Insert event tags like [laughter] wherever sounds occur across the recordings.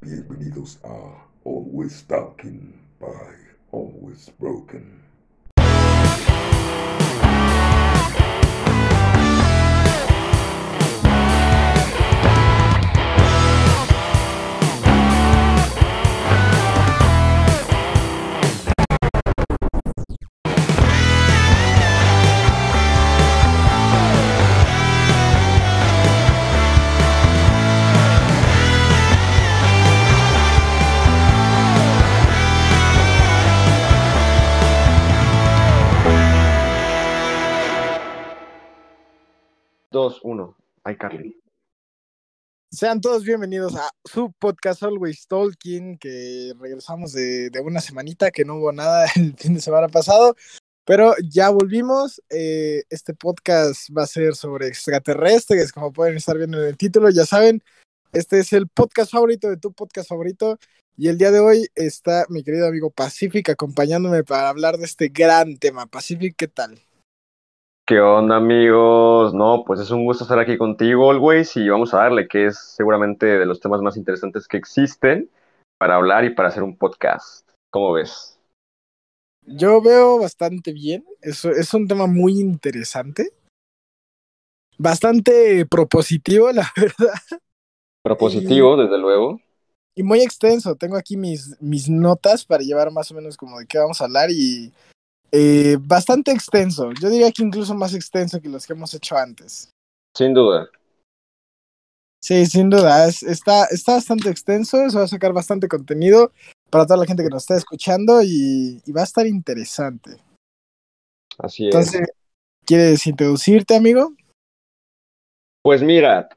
Bienvenidos a Always Talking by Always Broken. Dos, uno. Ay, Carly. Sean todos bienvenidos a su podcast Always Talking, que regresamos de, de una semanita que no hubo nada [laughs] el fin de semana pasado, pero ya volvimos. Eh, este podcast va a ser sobre extraterrestres, como pueden estar viendo en el título, ya saben, este es el podcast favorito de tu podcast favorito. Y el día de hoy está mi querido amigo Pacific acompañándome para hablar de este gran tema. Pacific, ¿qué tal? ¿Qué onda, amigos? No, pues es un gusto estar aquí contigo, Always, y vamos a darle, que es seguramente de los temas más interesantes que existen para hablar y para hacer un podcast. ¿Cómo ves? Yo veo bastante bien. Es, es un tema muy interesante. Bastante propositivo, [laughs] la verdad. Propositivo, desde luego. Y muy extenso. Tengo aquí mis, mis notas para llevar más o menos como de qué vamos a hablar y eh, bastante extenso. Yo diría que incluso más extenso que los que hemos hecho antes. Sin duda. Sí, sin duda. Es- está, está bastante extenso. Se va a sacar bastante contenido para toda la gente que nos está escuchando y, y va a estar interesante. Así es. Entonces, ¿quieres introducirte, amigo? Pues mira,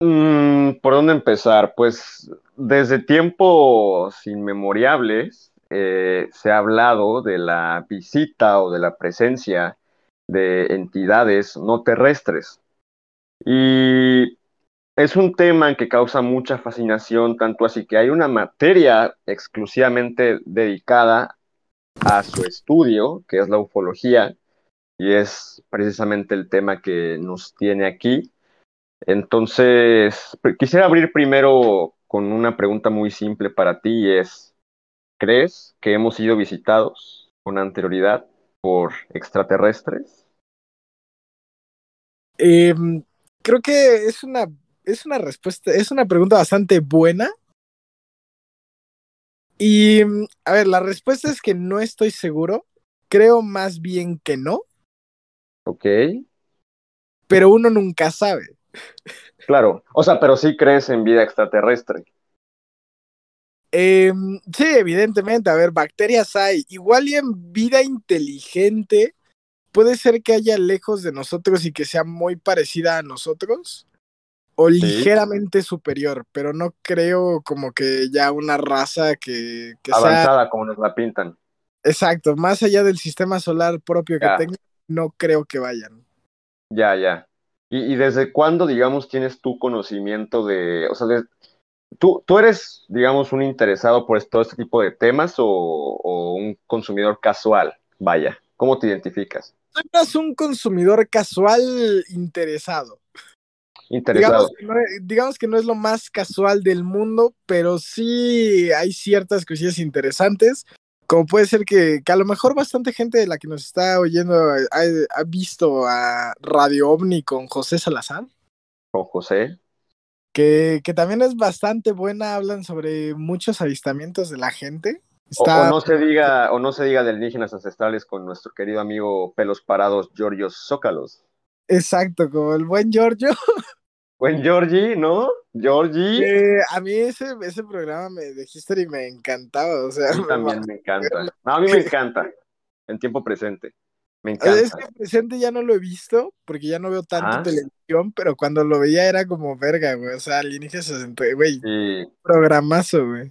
mm, ¿por dónde empezar? Pues desde tiempos inmemoriales eh, se ha hablado de la visita o de la presencia de entidades no terrestres. Y es un tema que causa mucha fascinación, tanto así que hay una materia exclusivamente dedicada a su estudio, que es la ufología, y es precisamente el tema que nos tiene aquí. Entonces, quisiera abrir primero con una pregunta muy simple para ti, y es, ¿crees que hemos sido visitados con anterioridad por extraterrestres? Eh, creo que es una, es una respuesta, es una pregunta bastante buena. Y, mm, a ver, la respuesta es que no estoy seguro. Creo más bien que no, ¿Ok? pero uno nunca sabe. [laughs] Claro, o sea, pero sí crees en vida extraterrestre. Eh, sí, evidentemente, a ver, bacterias hay. Igual y en vida inteligente, puede ser que haya lejos de nosotros y que sea muy parecida a nosotros. O ligeramente superior, pero no creo como que ya una raza que, que sea Avanzada como nos la pintan. exacto, más allá del sistema solar propio que Ya. tenga, no creo que vayan. Ya, ya. ¿Y, y desde cuándo, digamos, tienes tu conocimiento de, o sea, de- tú, tú eres, digamos, un interesado por todo este tipo de temas o, o un consumidor casual? Vaya, ¿cómo te identificas? Soy más un consumidor casual interesado. Interesado. Digamos que, no, digamos que no es lo más casual del mundo, pero sí hay ciertas cosillas interesantes. Como puede ser que, que a lo mejor bastante gente de la que nos está oyendo ha, ha visto a Radio OVNI con José Salazar, Con José. Que, que también es bastante buena, hablan sobre muchos avistamientos de la gente. O, no se diga, o no se diga de alienígenas ancestrales con nuestro querido amigo pelos parados, Giorgio Zócalos. Exacto, como el buen Giorgio. [laughs] Buen Georgie, ¿no? Georgie. Eh, a mí ese, ese programa me, de History me encantaba, o sea, A mí también [laughs] me encanta. No, a mí me encanta. En tiempo presente. Me sea, Es encanta. que presente ya no lo he visto porque ya no veo tanto Ah. televisión, pero cuando lo veía era como verga, güey. O sea, alienígenas 60, güey, Y programazo, güey.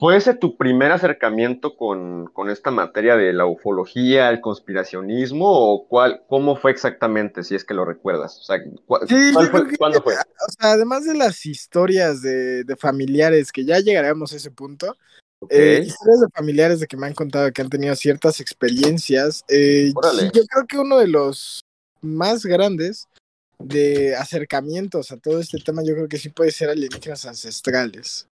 ¿Fue ese tu primer acercamiento con, con esta materia de la ufología, el conspiracionismo, o cuál, cómo fue exactamente, si es que lo recuerdas? O sea, ¿cuál- Sí, cuál yo fue- creo que- ¿cuándo fue? O sea, además de las historias de, de familiares, que ya llegaremos a ese punto, Ok, eh, historias de familiares de que me han contado que han tenido ciertas experiencias. eh, yo creo que uno de los más grandes de acercamientos a todo este tema, yo creo que sí puede ser alienígenas ancestrales.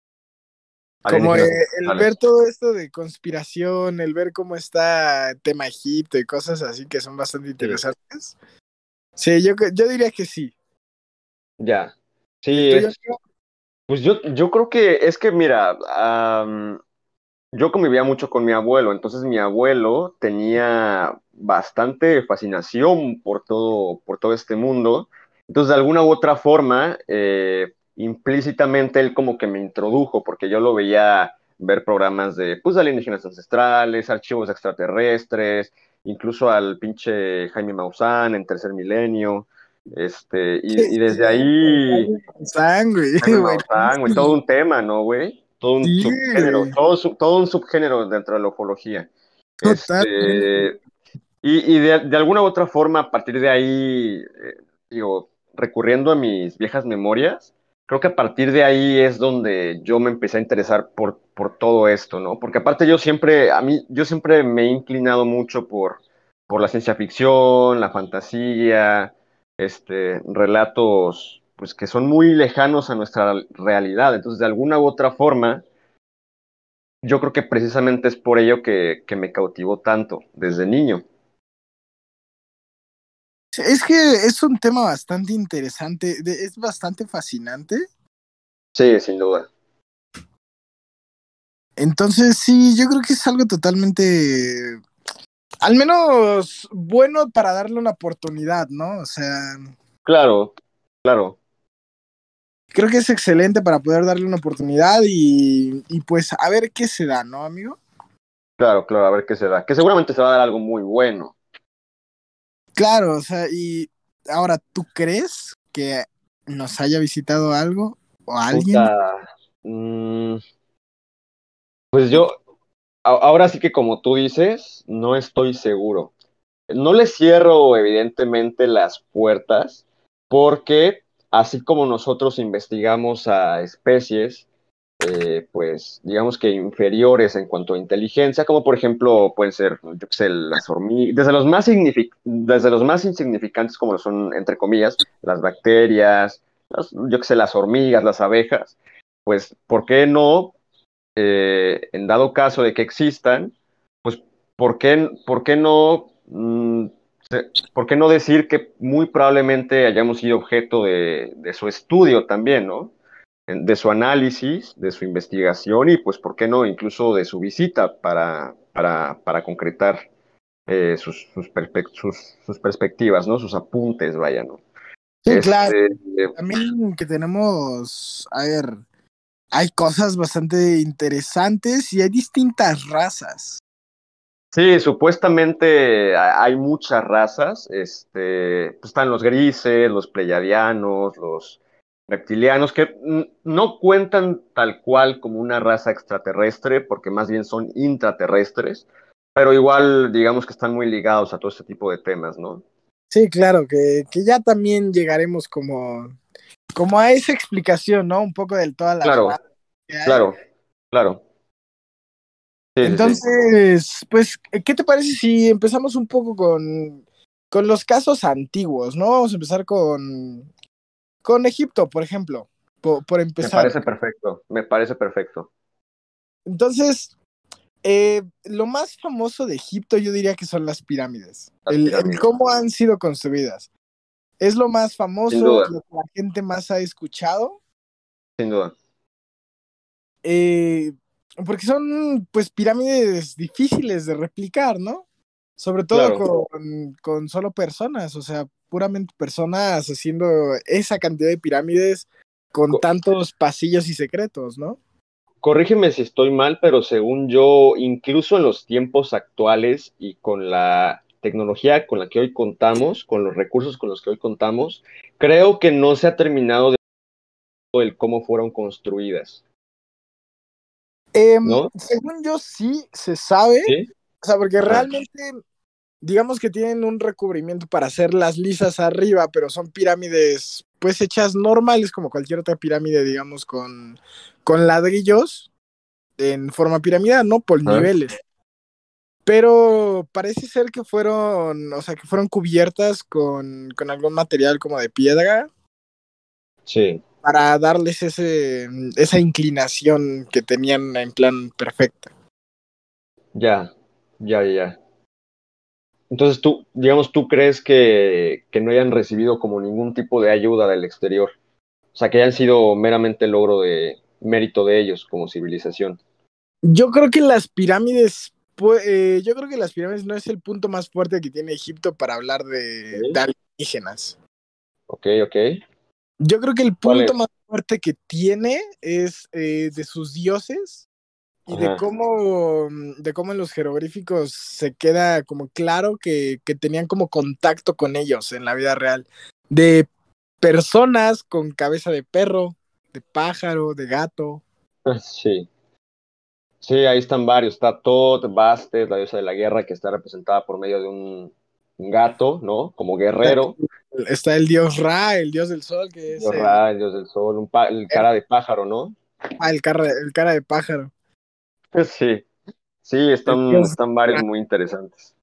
Como eh, el ver todo esto de conspiración, el ver cómo está tema Egipto y cosas así que son bastante interesantes. Sí, yo, yo diría que sí. Ya. ¿Y Sí, es- pues yo, yo creo que es que, mira, am, yo convivía mucho con mi abuelo, entonces mi abuelo tenía bastante fascinación por todo, por todo este mundo. Entonces, de alguna u otra forma, eh, implícitamente él como que me introdujo, porque yo lo veía ver programas de, pues, alienígenas ancestrales, archivos extraterrestres, incluso al pinche Jaime Maussan en Tercer Milenio. Este, y, y desde ahí, Sangre. [laughs] Maussan, güey, todo un tema, ¿no, güey? Todo un Sí, subgénero, todo, un subgénero dentro de la ufología. Este, y, y de, de alguna u otra forma, a partir de ahí, eh, digo, recurriendo a mis viejas memorias, creo que a partir de ahí es donde yo me empecé a interesar por, por todo esto, ¿no? Porque aparte yo siempre, a mí, yo siempre me he inclinado mucho por, por la ciencia ficción, la fantasía, este, relatos, pues que son muy lejanos a nuestra realidad. Entonces, de alguna u otra forma, yo creo que precisamente es por ello que, que me cautivó tanto desde niño. Es que es un tema bastante interesante, es bastante fascinante. Sí, sin duda. Entonces, sí, yo creo que es algo totalmente, al menos bueno para darle una oportunidad, ¿no? O sea, Claro, claro. Creo que es excelente para poder darle una oportunidad y, y pues a ver qué se da, ¿no, amigo? Claro, claro, a ver qué se da. Que seguramente se va a dar algo muy bueno. Claro, o sea, y ahora, ¿tú crees que nos haya visitado algo o alguien? Puta, mm, pues yo, a- ahora sí que como tú dices, no estoy seguro. No le cierro evidentemente las puertas porque así como nosotros investigamos a especies, eh, pues digamos que inferiores en cuanto a inteligencia, como por ejemplo pueden ser, yo sé, las hormigas, desde los más desde los más insignificantes como son, entre comillas, las bacterias, yo qué sé, las hormigas, las abejas, pues, ¿por qué no, eh, en dado caso de que existan, pues, ¿por qué, por qué no, mm, por qué no decir que muy probablemente hayamos sido objeto de, de su estudio también, ¿no? De su análisis, de su investigación y, pues, ¿por qué no, incluso de su visita para, para, para concretar eh, sus, sus, perspec- sus, sus perspectivas, ¿no? Sus apuntes, vaya, ¿no? Sí, Este, claro. También que tenemos, a ver, hay cosas bastante interesantes y hay distintas razas. Sí, supuestamente ha- hay muchas razas. Este, pues están los grises, los pleyadianos, los reptilianos, que no cuentan tal cual como una raza extraterrestre, porque más bien son intraterrestres, pero igual digamos que están muy ligados a todo este tipo de temas, ¿no? Sí, claro, que, que ya también llegaremos como, como a esa explicación, ¿no? Un poco de todas las Claro, claro, claro. Sí, sí, sí. Entonces, pues, ¿qué te parece si empezamos un poco con, con los casos antiguos, ¿no? Vamos a empezar con, con Egipto, por ejemplo, por, por Me empezar. parece perfecto, me parece perfecto. Entonces, eh, lo más famoso de Egipto yo diría que son las pirámides. Las el, el pirámides. cómo han sido construidas. Es lo más famoso, lo que la gente más ha escuchado. Sin duda. eh, porque son pues pirámides difíciles de replicar, ¿no? Sobre todo Claro. con, con solo personas, o sea, puramente personas haciendo esa cantidad de pirámides con Co- tantos pasillos y secretos, ¿no? Corrígeme si estoy mal, pero según yo, incluso en los tiempos actuales y con la tecnología con la que hoy contamos, con los recursos con los que hoy contamos, creo que no se ha terminado de el cómo fueron construidas, Em, ¿no? según yo sí se sabe, ¿Sí? o sea, porque Ah. realmente digamos que tienen un recubrimiento para hacer las lisas arriba, pero son pirámides pues hechas normales como cualquier otra pirámide, digamos, con, con ladrillos en forma piramidal, ¿no? Por niveles. Pero parece ser que fueron, o sea, que fueron cubiertas con, con algún material como de piedra. Sí. Para darles ese, esa inclinación que tenían en plan perfecta. Ya, ya, ya. Entonces tú, digamos, tú crees que, que no hayan recibido como ningún tipo de ayuda del exterior. O sea, que hayan sido meramente logro de mérito de ellos como civilización. Yo creo que las pirámides, eh, yo creo que las pirámides no es el punto más fuerte que tiene Egipto para hablar de, de alienígenas. Ok, ok. Yo creo que el ¿Cuál punto más fuerte que tiene es eh, de sus dioses y de cómo, de cómo en los jeroglíficos se queda como claro que, que tenían como contacto con ellos en la vida real. De personas con cabeza de perro, de pájaro, de gato. [laughs] Sí. Sí, ahí están varios. Está Tot, Bastet, la diosa de la guerra, que está representada por medio de un, un gato, ¿no? Como guerrero. Está el dios Ra, el dios del sol, que es Dios el, Ra, el dios del sol, un pa- el cara de pájaro, ¿no? ah, el cara, el cara de pájaro. [laughs] Sí. Sí, están, están varios muy interesantes.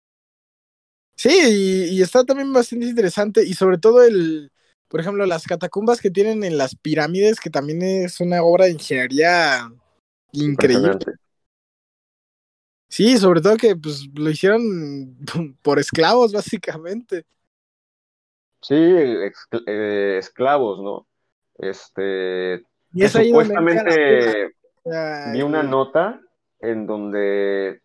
Sí, y, y está también bastante interesante y sobre todo el, por ejemplo, las catacumbas que tienen en las pirámides, que también es una obra de ingeniería increíble. Sí, sobre todo que pues lo hicieron [laughs] por esclavos, básicamente. Sí, eh, esclavos, ¿no? Este, Y es supuestamente vi una nota en donde,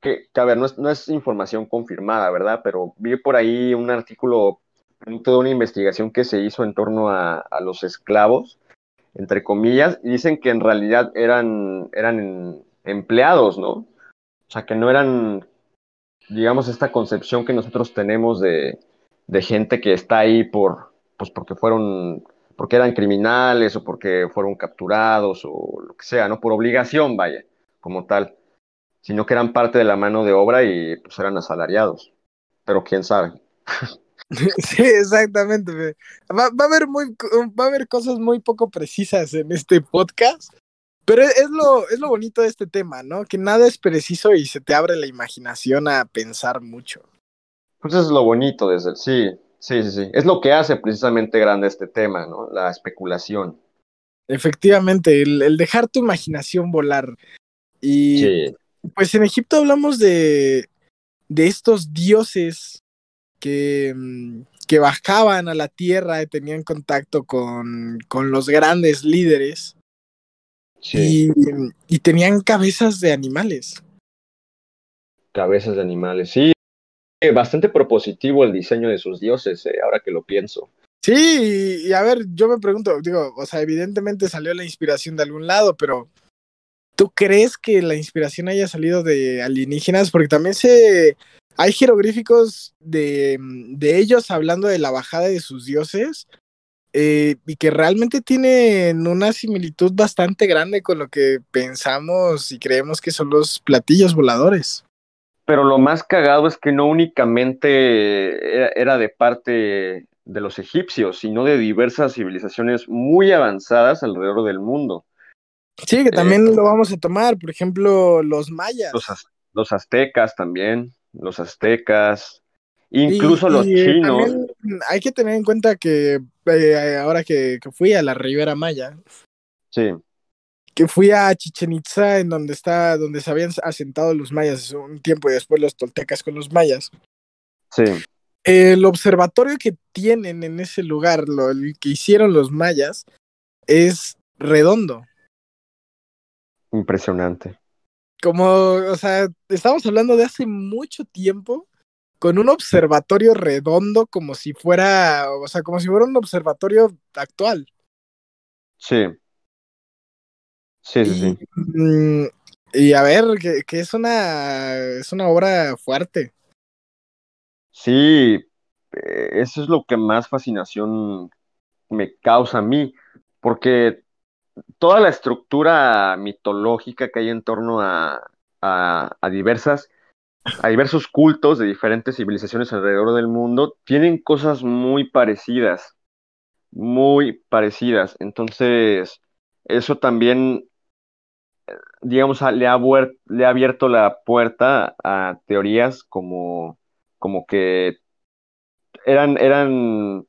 que, que, a ver, no es, no es información confirmada, ¿verdad? Pero vi por ahí un artículo, fruto de una investigación que se hizo en torno a, a los esclavos, entre comillas, y dicen que en realidad eran, eran empleados, ¿no? O sea, que no eran, digamos, esta concepción que nosotros tenemos de, de gente que está ahí por, pues porque fueron, porque eran criminales o porque fueron capturados o lo que sea, ¿no? Por obligación, vaya, como tal, sino que eran parte de la mano de obra y pues eran asalariados. Pero quién sabe. [laughs] Sí, exactamente. Va, va a haber muy, va a haber cosas muy poco precisas en este podcast, pero es lo, es lo bonito de este tema, ¿no? Que nada es preciso y se te abre la imaginación a pensar mucho. Pues es lo bonito desde el, sí, sí, sí, sí. Es lo que hace precisamente grande este tema, ¿no? La especulación. Efectivamente, el, el dejar tu imaginación volar. Y Sí, pues en Egipto hablamos de, de estos dioses que, que bajaban a la tierra y tenían contacto con, con los grandes líderes sí. y, y tenían cabezas de animales. Cabezas de animales. Sí, bastante propositivo el diseño de sus dioses, eh, ahora que lo pienso. Sí, y, y a ver, yo me pregunto, digo, o sea, evidentemente salió la inspiración de algún lado, pero ¿tú crees que la inspiración haya salido de alienígenas? Porque también se hay jeroglíficos de, de ellos hablando de la bajada de sus dioses eh, y que realmente tienen una similitud bastante grande con lo que pensamos y creemos que son los platillos voladores. Pero lo más cagado es que no únicamente era, de parte de los egipcios, sino de diversas civilizaciones muy avanzadas alrededor del mundo. Sí, que también lo vamos a tomar, por ejemplo, los mayas. Los, az- los aztecas también, los aztecas, incluso Y- los y, eh, chinos. hay que tener en cuenta que eh, ahora que, que fui a la Ribera Maya, Sí, que fui a Chichen Itza, en donde está, donde se habían asentado los mayas un tiempo y después los toltecas con los mayas. sí, El observatorio que tienen en ese lugar, lo el que hicieron los mayas, es redondo. impresionante. Como, o sea, estamos hablando de hace mucho tiempo con un observatorio redondo como si fuera, o sea, como si fuera un observatorio actual. Sí. Sí, sí, sí. Y, mm, y a ver, que, que es una es una obra fuerte. Sí, eh, eso es lo que más fascinación me causa a mí, porque toda la estructura mitológica que hay en torno a, a, a diversas, a diversos cultos de diferentes civilizaciones alrededor del mundo, tienen cosas muy parecidas, muy parecidas. Entonces, eso también, eh, digamos, le ha, le ha abierto la puerta a teorías como, como que eran, eran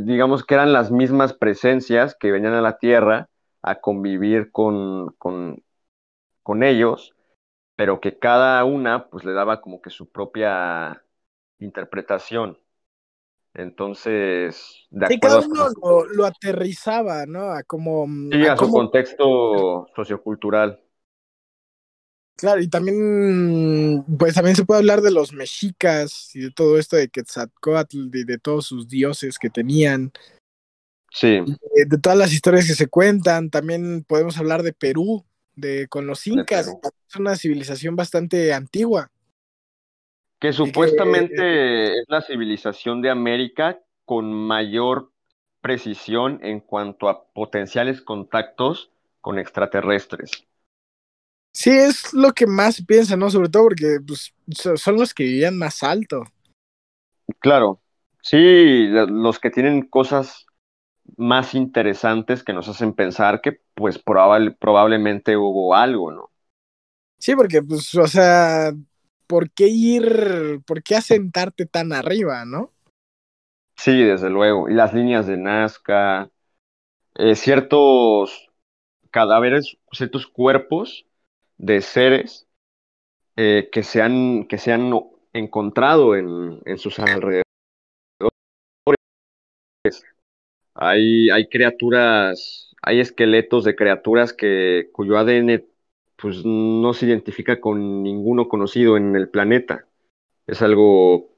digamos que eran las mismas presencias que venían a la Tierra a convivir con, con, con ellos, pero que cada una pues le daba como que su propia interpretación. Entonces, de sí, cada uno lo, lo, aterrizaba, ¿no? A como... Sí, a, su contexto sociocultural. Claro, y también, pues también se puede hablar de los mexicas y de todo esto de Quetzalcoatl y de todos sus dioses que tenían. Sí. De, todas las historias que se cuentan, también podemos hablar de Perú, de con los incas, es una civilización bastante antigua. Que supuestamente es la civilización de América con mayor precisión en cuanto a potenciales contactos con extraterrestres. Sí, es lo que más se piensa, ¿no? Sobre todo porque pues, son los que vivían más alto. Claro, sí, los que tienen cosas más interesantes que nos hacen pensar que pues probablemente hubo algo, ¿no? Sí, porque pues, o sea, ¿por qué ir, por qué asentarte tan arriba, no? Sí, desde luego. Y las líneas de Nazca, eh, ciertos cadáveres, ciertos cuerpos de seres eh, que, se han, que se han encontrado en, en sus alrededores. Hay, hay criaturas, hay esqueletos de criaturas que, cuyo ADN pues, no se identifica con ninguno conocido en el planeta. Es algo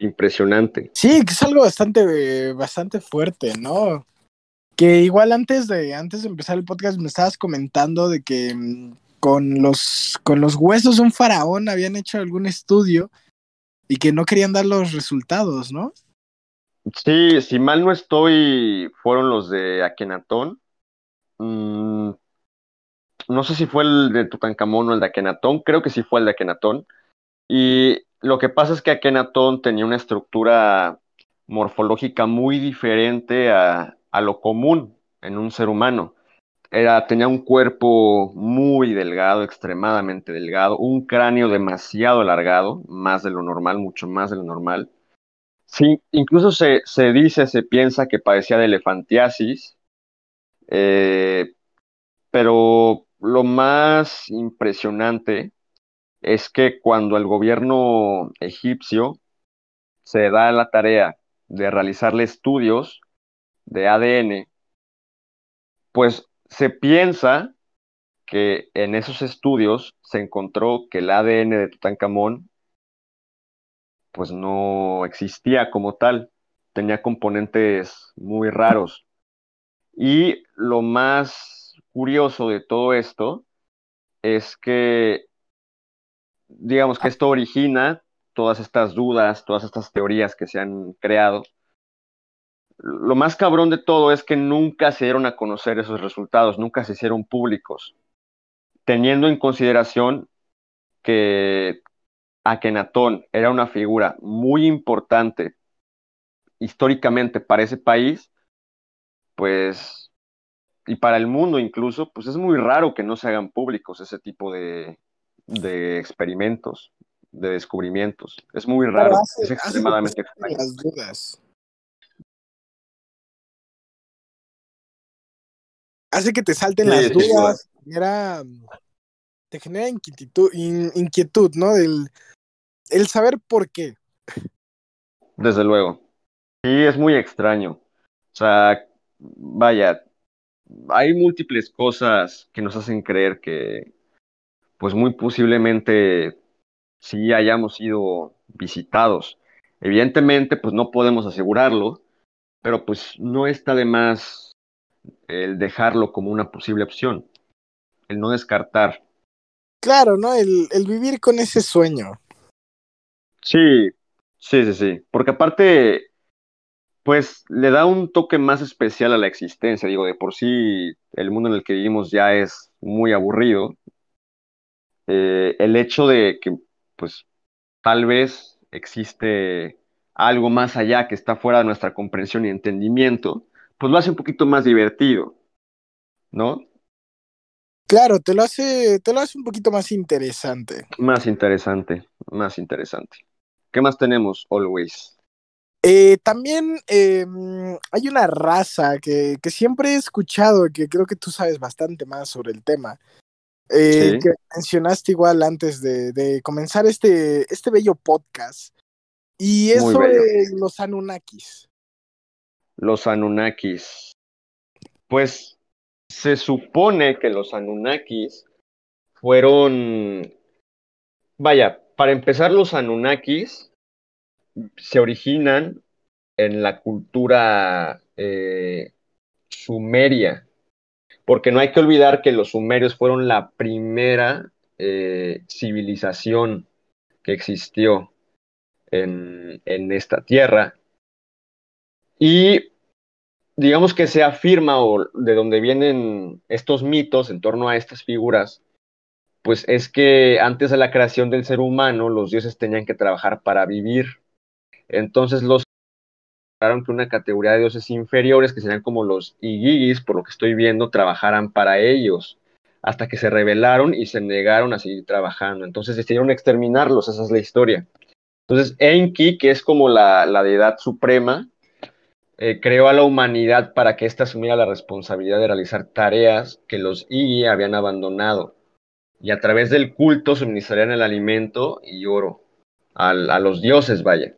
impresionante. Sí, es algo bastante, bastante fuerte, ¿no? Que igual antes de, antes de empezar el podcast me estabas comentando de que mm, con los, con los huesos de un faraón habían hecho algún estudio y que no querían dar los resultados, ¿no? Sí, si mal no estoy, fueron los de Akenatón. Mm, no sé si fue el de Tutankamón o el de Akenatón, creo que sí fue el de Akenatón. Y lo que pasa es que Akenatón tenía una estructura morfológica muy diferente a, a lo común en un ser humano. Era, tenía un cuerpo muy delgado, extremadamente delgado, un cráneo demasiado alargado, más de lo normal, mucho más de lo normal. Sí, incluso se, se dice, se piensa que padecía de elefantiasis, eh, pero lo más impresionante es que cuando el gobierno egipcio se da la tarea de realizarle estudios de ADN, pues se piensa que en esos estudios se encontró que el ADN de Tutankamón pues no existía como tal, tenía componentes muy raros. Y lo más curioso de todo esto es que, digamos que esto origina todas estas dudas, todas estas teorías que se han creado, lo más cabrón de todo es que nunca se dieron a conocer esos resultados, nunca se hicieron públicos, teniendo en consideración que Akenatón era una figura muy importante históricamente para ese país, pues, y para el mundo incluso, pues es muy raro que no se hagan públicos ese tipo de, de experimentos, de descubrimientos. Es muy raro, es extremadamente extraño. Las dudas. hace que te salten las dudas, te genera inquietud, inquietud ¿no? El saber por qué. Desde luego. Sí, es muy extraño. O sea, vaya, hay múltiples cosas que nos hacen creer que, pues muy posiblemente sí hayamos sido visitados. Evidentemente, pues no podemos asegurarlo, pero pues no está de más el dejarlo como una posible opción, el no descartar. Claro, ¿no? El, el vivir con ese sueño. Sí, sí, sí, sí. Porque aparte, pues le da un toque más especial a la existencia. Digo, de por sí el mundo en el que vivimos ya es muy aburrido. Eh, el hecho de que, pues, tal vez existe algo más allá que está fuera de nuestra comprensión y entendimiento, pues lo hace un poquito más divertido, ¿no? Claro, te lo hace, te lo hace un poquito más interesante. Más interesante, más interesante. ¿Qué más tenemos, Always? Eh, también eh, hay una raza que, que, siempre he escuchado, que creo que tú sabes bastante más sobre el tema, eh, sí. que mencionaste igual antes de, de, comenzar este, este bello podcast, y es Muy sobre bello. los Anunnakis. Los Anunnakis. Pues se supone que los Anunnakis fueron, vaya, para empezar los Anunnakis se originan en la cultura eh, sumeria, porque no hay que olvidar que los sumerios fueron la primera eh, civilización que existió en, en, esta tierra. Y digamos que se afirma, o de donde vienen estos mitos en torno a estas figuras, pues es que antes de la creación del ser humano, los dioses tenían que trabajar para vivir. Entonces los que una categoría de dioses inferiores, que serían como los Igigis, por lo que estoy viendo, trabajaran para ellos, hasta que se rebelaron y se negaron a seguir trabajando. Entonces decidieron exterminarlos, esa es la historia. Entonces Enki, que es como la, deidad suprema, eh, creó a la humanidad para que ésta asumiera la responsabilidad de realizar tareas que los Igi habían abandonado. Y a través del culto suministrarían el alimento y oro a, a los dioses, vaya.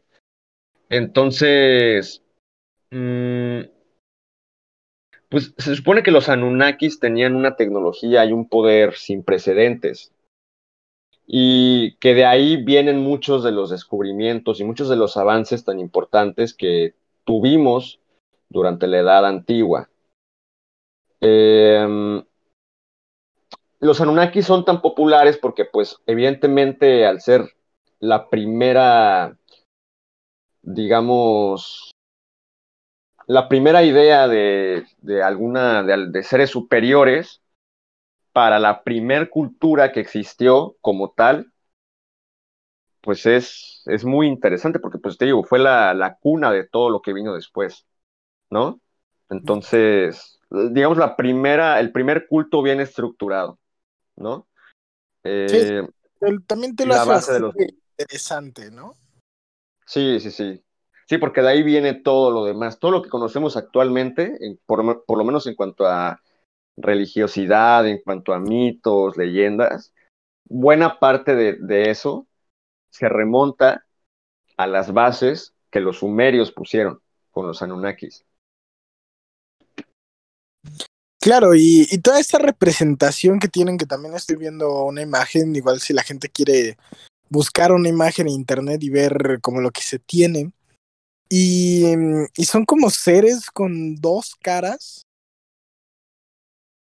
Entonces, mmm, pues se supone que los Anunnakis tenían una tecnología y un poder sin precedentes. Y que de ahí vienen muchos de los descubrimientos y muchos de los avances tan importantes que tuvimos durante la Edad Antigua. Eh, los Anunnakis son tan populares porque, pues, evidentemente, al ser la primera digamos, la primera idea de, de alguna, de, de, seres superiores para la primer cultura que existió como tal, pues es, es muy interesante porque, pues te digo, fue la, la cuna de todo lo que vino después, ¿no? Entonces, digamos, la primera, el primer culto bien estructurado, ¿no? Eh, sí, también te lo la hace base de los... interesante, ¿no? Sí, sí, sí. Sí, porque de ahí viene todo lo demás. Todo lo que conocemos actualmente, por, por, lo menos en cuanto a religiosidad, en cuanto a mitos, leyendas, buena parte de, de eso se remonta a las bases que los sumerios pusieron con los Anunnakis. Claro, y, y, toda esta representación que tienen, que también estoy viendo una imagen, igual si la gente quiere buscar una imagen en internet y ver como lo que se tiene. Y, y son como seres con dos caras,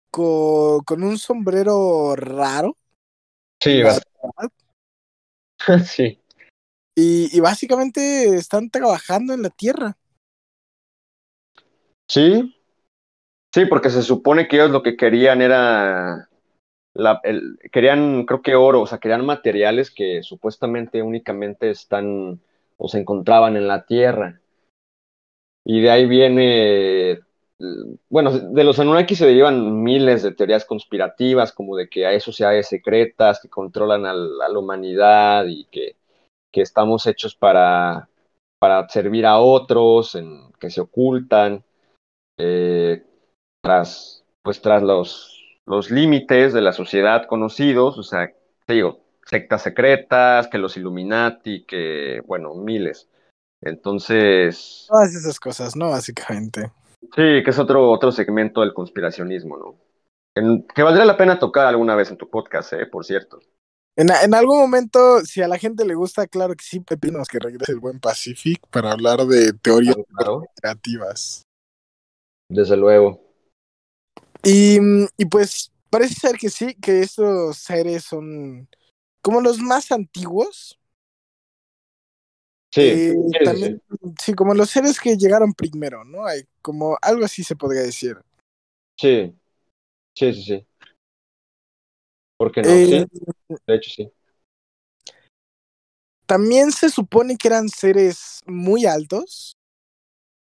con, con un sombrero raro. Sí, [laughs] sí. Y, y básicamente están trabajando en la tierra. Sí, sí, porque se supone que ellos lo que querían era la, el, querían, creo que oro, o sea, querían materiales que supuestamente únicamente están o se encontraban en la Tierra. Y de ahí viene, bueno, de los Anunnaki se derivan miles de teorías conspirativas, como de que hay sociedades secretas que controlan a la, humanidad y que, que, estamos hechos para, para servir a otros, en, que se ocultan, eh, tras, pues tras los, los límites de la sociedad conocidos, o sea, te digo, sectas secretas, que los Illuminati, que, bueno, miles. Entonces. Todas esas cosas, ¿no? Básicamente. Sí, que es otro, otro segmento del conspiracionismo, ¿no? En, que valdría la pena tocar alguna vez en tu podcast, ¿eh? Por cierto. En, en, algún momento, si a la gente le gusta, claro que sí, pepinos que regrese el buen Pacific para hablar de teorías claro, creativas. Desde luego. Y, y pues parece ser que sí, que estos seres son como los más antiguos. Sí, eh, sí, también, sí. sí, como los seres que llegaron primero, ¿no? Hay como algo así se podría decir. Sí, sí, sí, sí. ¿Por qué no? Eh, sí, de hecho sí. También se supone que eran seres muy altos.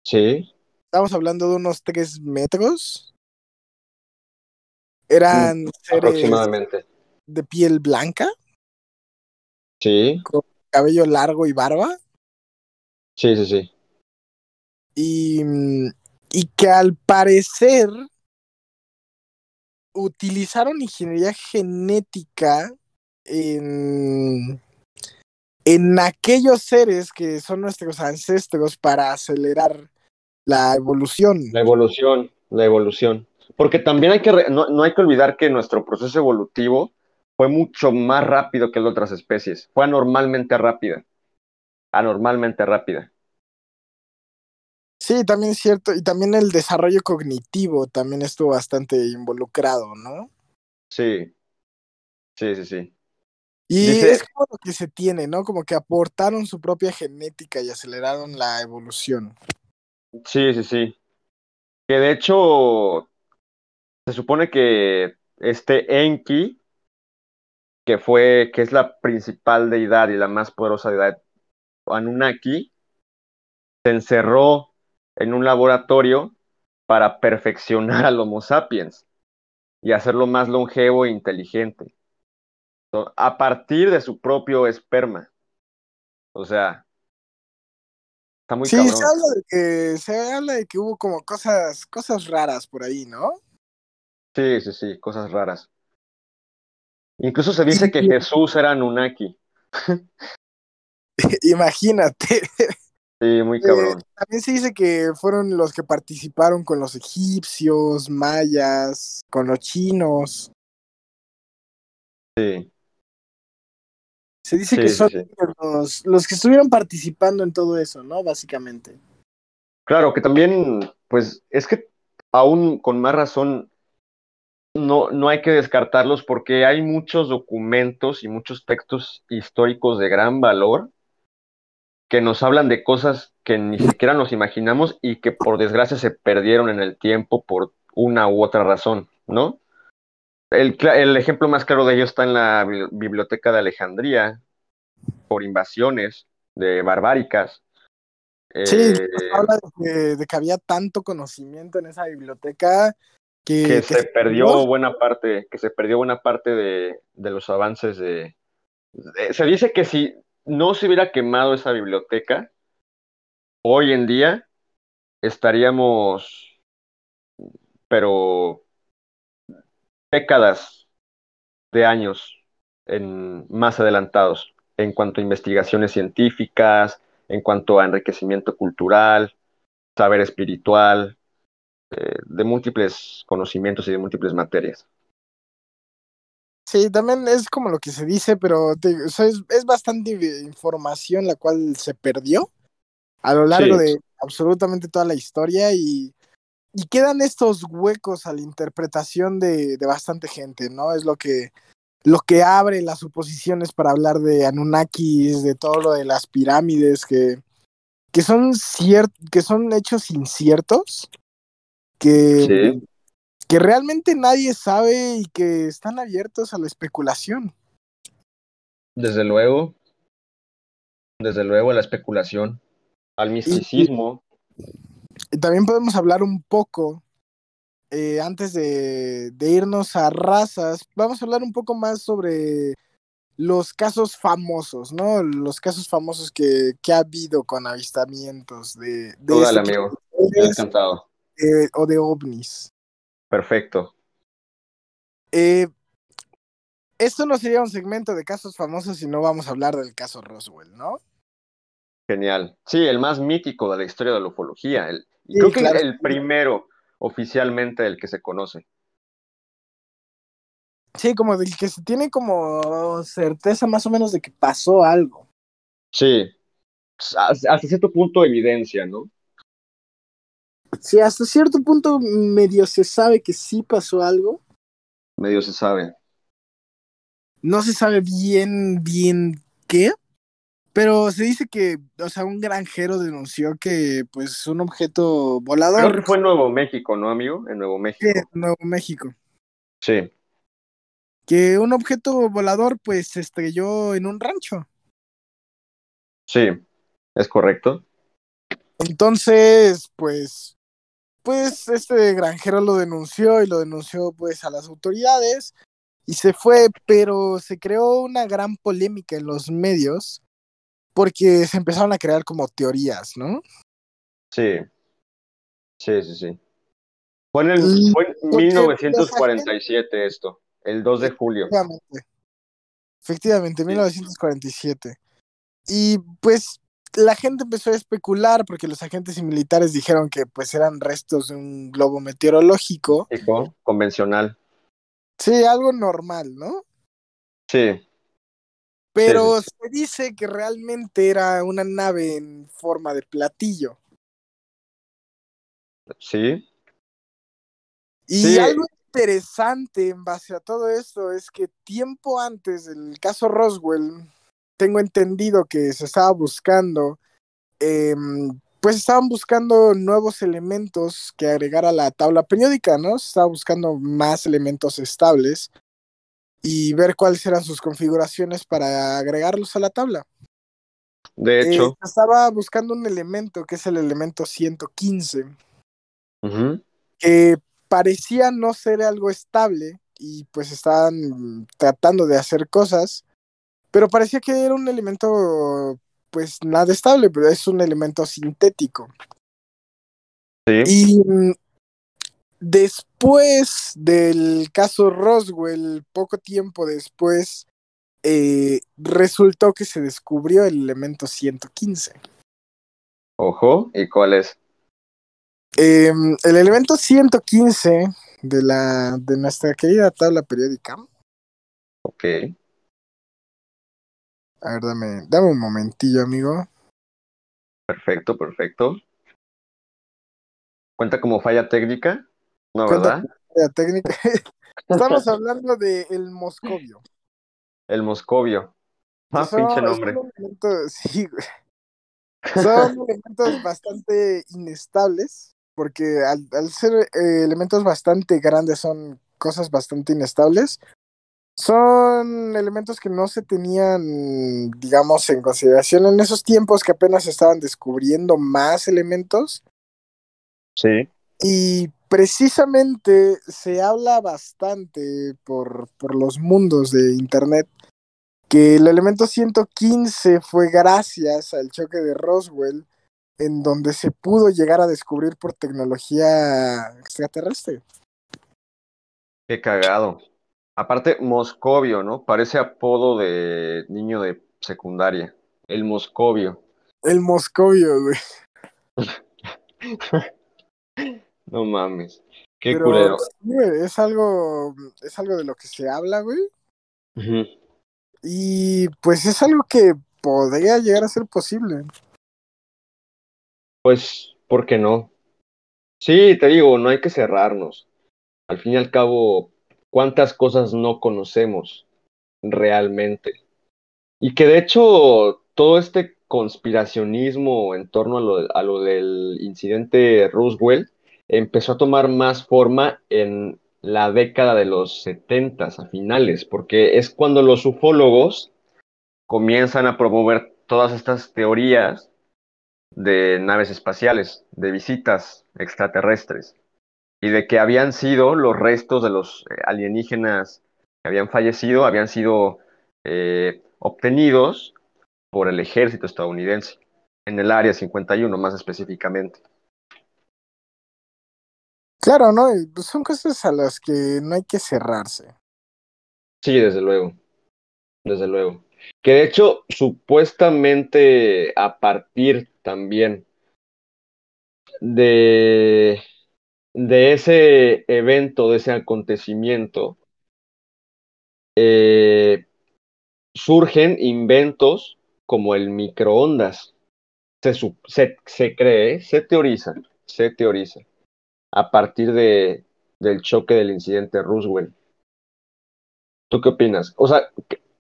Sí. Estamos hablando de unos tres metros. Eran Mm, seres Aproximadamente. de piel blanca, Sí, con cabello largo y barba. sí, sí, sí. y, y que al parecer utilizaron ingeniería genética en, en aquellos seres que son nuestros ancestros para acelerar la evolución. La evolución, la evolución. Porque también hay que, no, no, hay que olvidar que nuestro proceso evolutivo fue mucho más rápido que el de otras especies. Fue anormalmente rápida. Anormalmente rápida. Sí, también es cierto. Y también el desarrollo cognitivo también estuvo bastante involucrado, ¿no? Sí. Sí, sí, sí. Y Dice... es como lo que se tiene, ¿no? Como que aportaron su propia genética y aceleraron la evolución. Sí, sí, sí. Que de hecho, se supone que este Enki, que fue, que es la principal deidad y la más poderosa deidad Anunnaki, se encerró en un laboratorio para perfeccionar al Homo sapiens y hacerlo más longevo e inteligente. A partir de su propio esperma. O sea, está muy sí, cabrón. se habla de que se habla de que hubo como cosas cosas raras por ahí, ¿no? Sí, sí, sí, cosas raras. Incluso se dice que Jesús era Anunnaki. [laughs] Imagínate. Sí, muy cabrón. Eh, también se dice que fueron los que participaron con los egipcios, mayas, con los chinos. Sí. Se dice Sí, que sí, son sí. Los, los que estuvieron participando en todo eso, ¿no? Básicamente. Claro, que también, pues, es que aún con más razón no, no hay que descartarlos porque hay muchos documentos y muchos textos históricos de gran valor que nos hablan de cosas que ni siquiera nos imaginamos y que por desgracia se perdieron en el tiempo por una u otra razón, ¿no? El, el ejemplo más claro de ello está en la bibli- Biblioteca de Alejandría, por invasiones de barbáricas. Sí, eh, habla de que, de que había tanto conocimiento en esa biblioteca que, que que se perdió buena parte, que se perdió buena parte de, de los avances de, de- Se dice que si no se hubiera quemado esa biblioteca, hoy en día estaríamos, pero décadas de años en, más adelantados en cuanto a investigaciones científicas, en cuanto a enriquecimiento cultural, saber espiritual, eh, de múltiples conocimientos y de múltiples materias. Sí, también es como lo que se dice, pero te- o sea, es, es bastante información la cual se perdió a lo largo Sí. de absolutamente toda la historia y, y quedan estos huecos a la interpretación de, de bastante gente, ¿no? Es lo que, lo que abre las suposiciones para hablar de Anunnakis, de todo lo de las pirámides, que, que, son, cier que son hechos inciertos, que, Sí, que realmente nadie sabe y que están abiertos a la especulación. desde luego, desde luego a la especulación, al misticismo. Y también podemos hablar un poco, eh, antes de, de irnos a razas, vamos a hablar un poco más sobre los casos famosos, ¿no? Los casos famosos que, que ha habido con avistamientos de, de Tú dale, este amigo. encantado. Eh, o de ovnis. Perfecto. Eh, esto no sería un segmento de casos famosos si no vamos a hablar del caso Roswell, ¿no? Genial. Sí, el más mítico de la historia de la ufología. El, Sí, creo que claro. el primero oficialmente del que se conoce. Sí, como del que se tiene como certeza más o menos de que pasó algo. Sí. Hasta hasta cierto punto evidencia, ¿no? Sí, hasta cierto punto medio se sabe que sí pasó algo. Medio se sabe. No se sabe bien, bien qué. Pero se dice que, o sea, un granjero denunció que, pues, un objeto Creo volador que fue en Nuevo México, ¿no, amigo? En Nuevo México. en Nuevo México. Sí. Que un objeto volador, pues, se estrelló en un rancho. Sí. Es correcto. Entonces, pues, pues este granjero lo denunció y lo denunció pues a las autoridades y se fue, pero se creó una gran polémica en los medios porque se empezaron a crear como teorías, ¿no? Sí. Sí, sí, sí. Fue en, el, fue en porque 1947 esto, el 2 de julio. Efectivamente. Efectivamente, Sí. 1947. Y pues la gente empezó a especular porque los agentes y militares dijeron que pues eran restos de un globo meteorológico. Hijo, convencional. Sí, algo normal, ¿no? Sí, Pero se dice que realmente era una nave en forma de platillo. sí. Y Sí. algo interesante en base a todo esto es que tiempo antes del caso Roswell, tengo entendido que se estaba buscando, em, pues estaban buscando nuevos elementos que agregar a la tabla periódica, ¿no? Se estaba buscando más elementos estables y ver cuáles eran sus configuraciones para agregarlos a la tabla. De Eh, hecho, estaba buscando un elemento que es el elemento 115. ujú, que parecía no ser algo estable y pues estaban tratando de hacer cosas, pero parecía que era un elemento pues nada estable, pero es un elemento sintético. sí, Y mm, después del caso Roswell, poco tiempo después, eh, resultó que se descubrió el elemento 115. ojo, ¿y cuál es? Eh, el elemento 115 de, la, de nuestra querida tabla periódica. Ok, A ver, dame, dame un momentillo, amigo. perfecto, perfecto. ¿Cuenta como falla técnica? No, ¿verdad? La técnica. [laughs] Estamos hablando de el moscovio. El moscovio. Ah, Son- pinche nombre. elementos- sí, güey. Son elementos bastante inestables, porque al, al ser eh, elementos bastante grandes son cosas bastante inestables. Son elementos que no se tenían, digamos, en consideración en esos tiempos que apenas estaban descubriendo más elementos. Sí, Y precisamente se habla bastante por, por los mundos de Internet que el elemento 115 fue gracias al choque de Roswell, en donde se pudo llegar a descubrir por tecnología extraterrestre. qué cagado. Aparte, moscovio, ¿no? Parece apodo de niño de secundaria. El moscovio. El moscovio, güey. [laughs] No mames. Qué Pero culero. güey, es algo, es algo de lo que se habla, güey. Y pues es algo que podría llegar a ser posible. Pues, ¿por qué no? Sí, te digo, no hay que cerrarnos. Al fin y al cabo, ¿cuántas cosas no conocemos realmente? Y que de hecho, todo este conspiracionismo en torno a lo, del incidente Roosevelt empezó a tomar más forma en la década de los setentas a finales, porque es cuando los ufólogos comienzan a promover todas estas teorías de naves espaciales, de visitas extraterrestres, y de que habían sido los restos de los eh, alienígenas que habían fallecido, habían sido eh, obtenidos por el ejército estadounidense, en el Área 51 más específicamente. Claro, ¿no? Pues, son cosas a las que no hay que cerrarse. Sí, desde luego, desde luego. Que de hecho, supuestamente a partir también de, de ese evento, de ese acontecimiento, eh, surgen inventos como el microondas. Se, se, se cree, se teoriza, se teoriza, a partir de, del choque del incidente Roosevelt. ¿Tú qué opinas? O sea,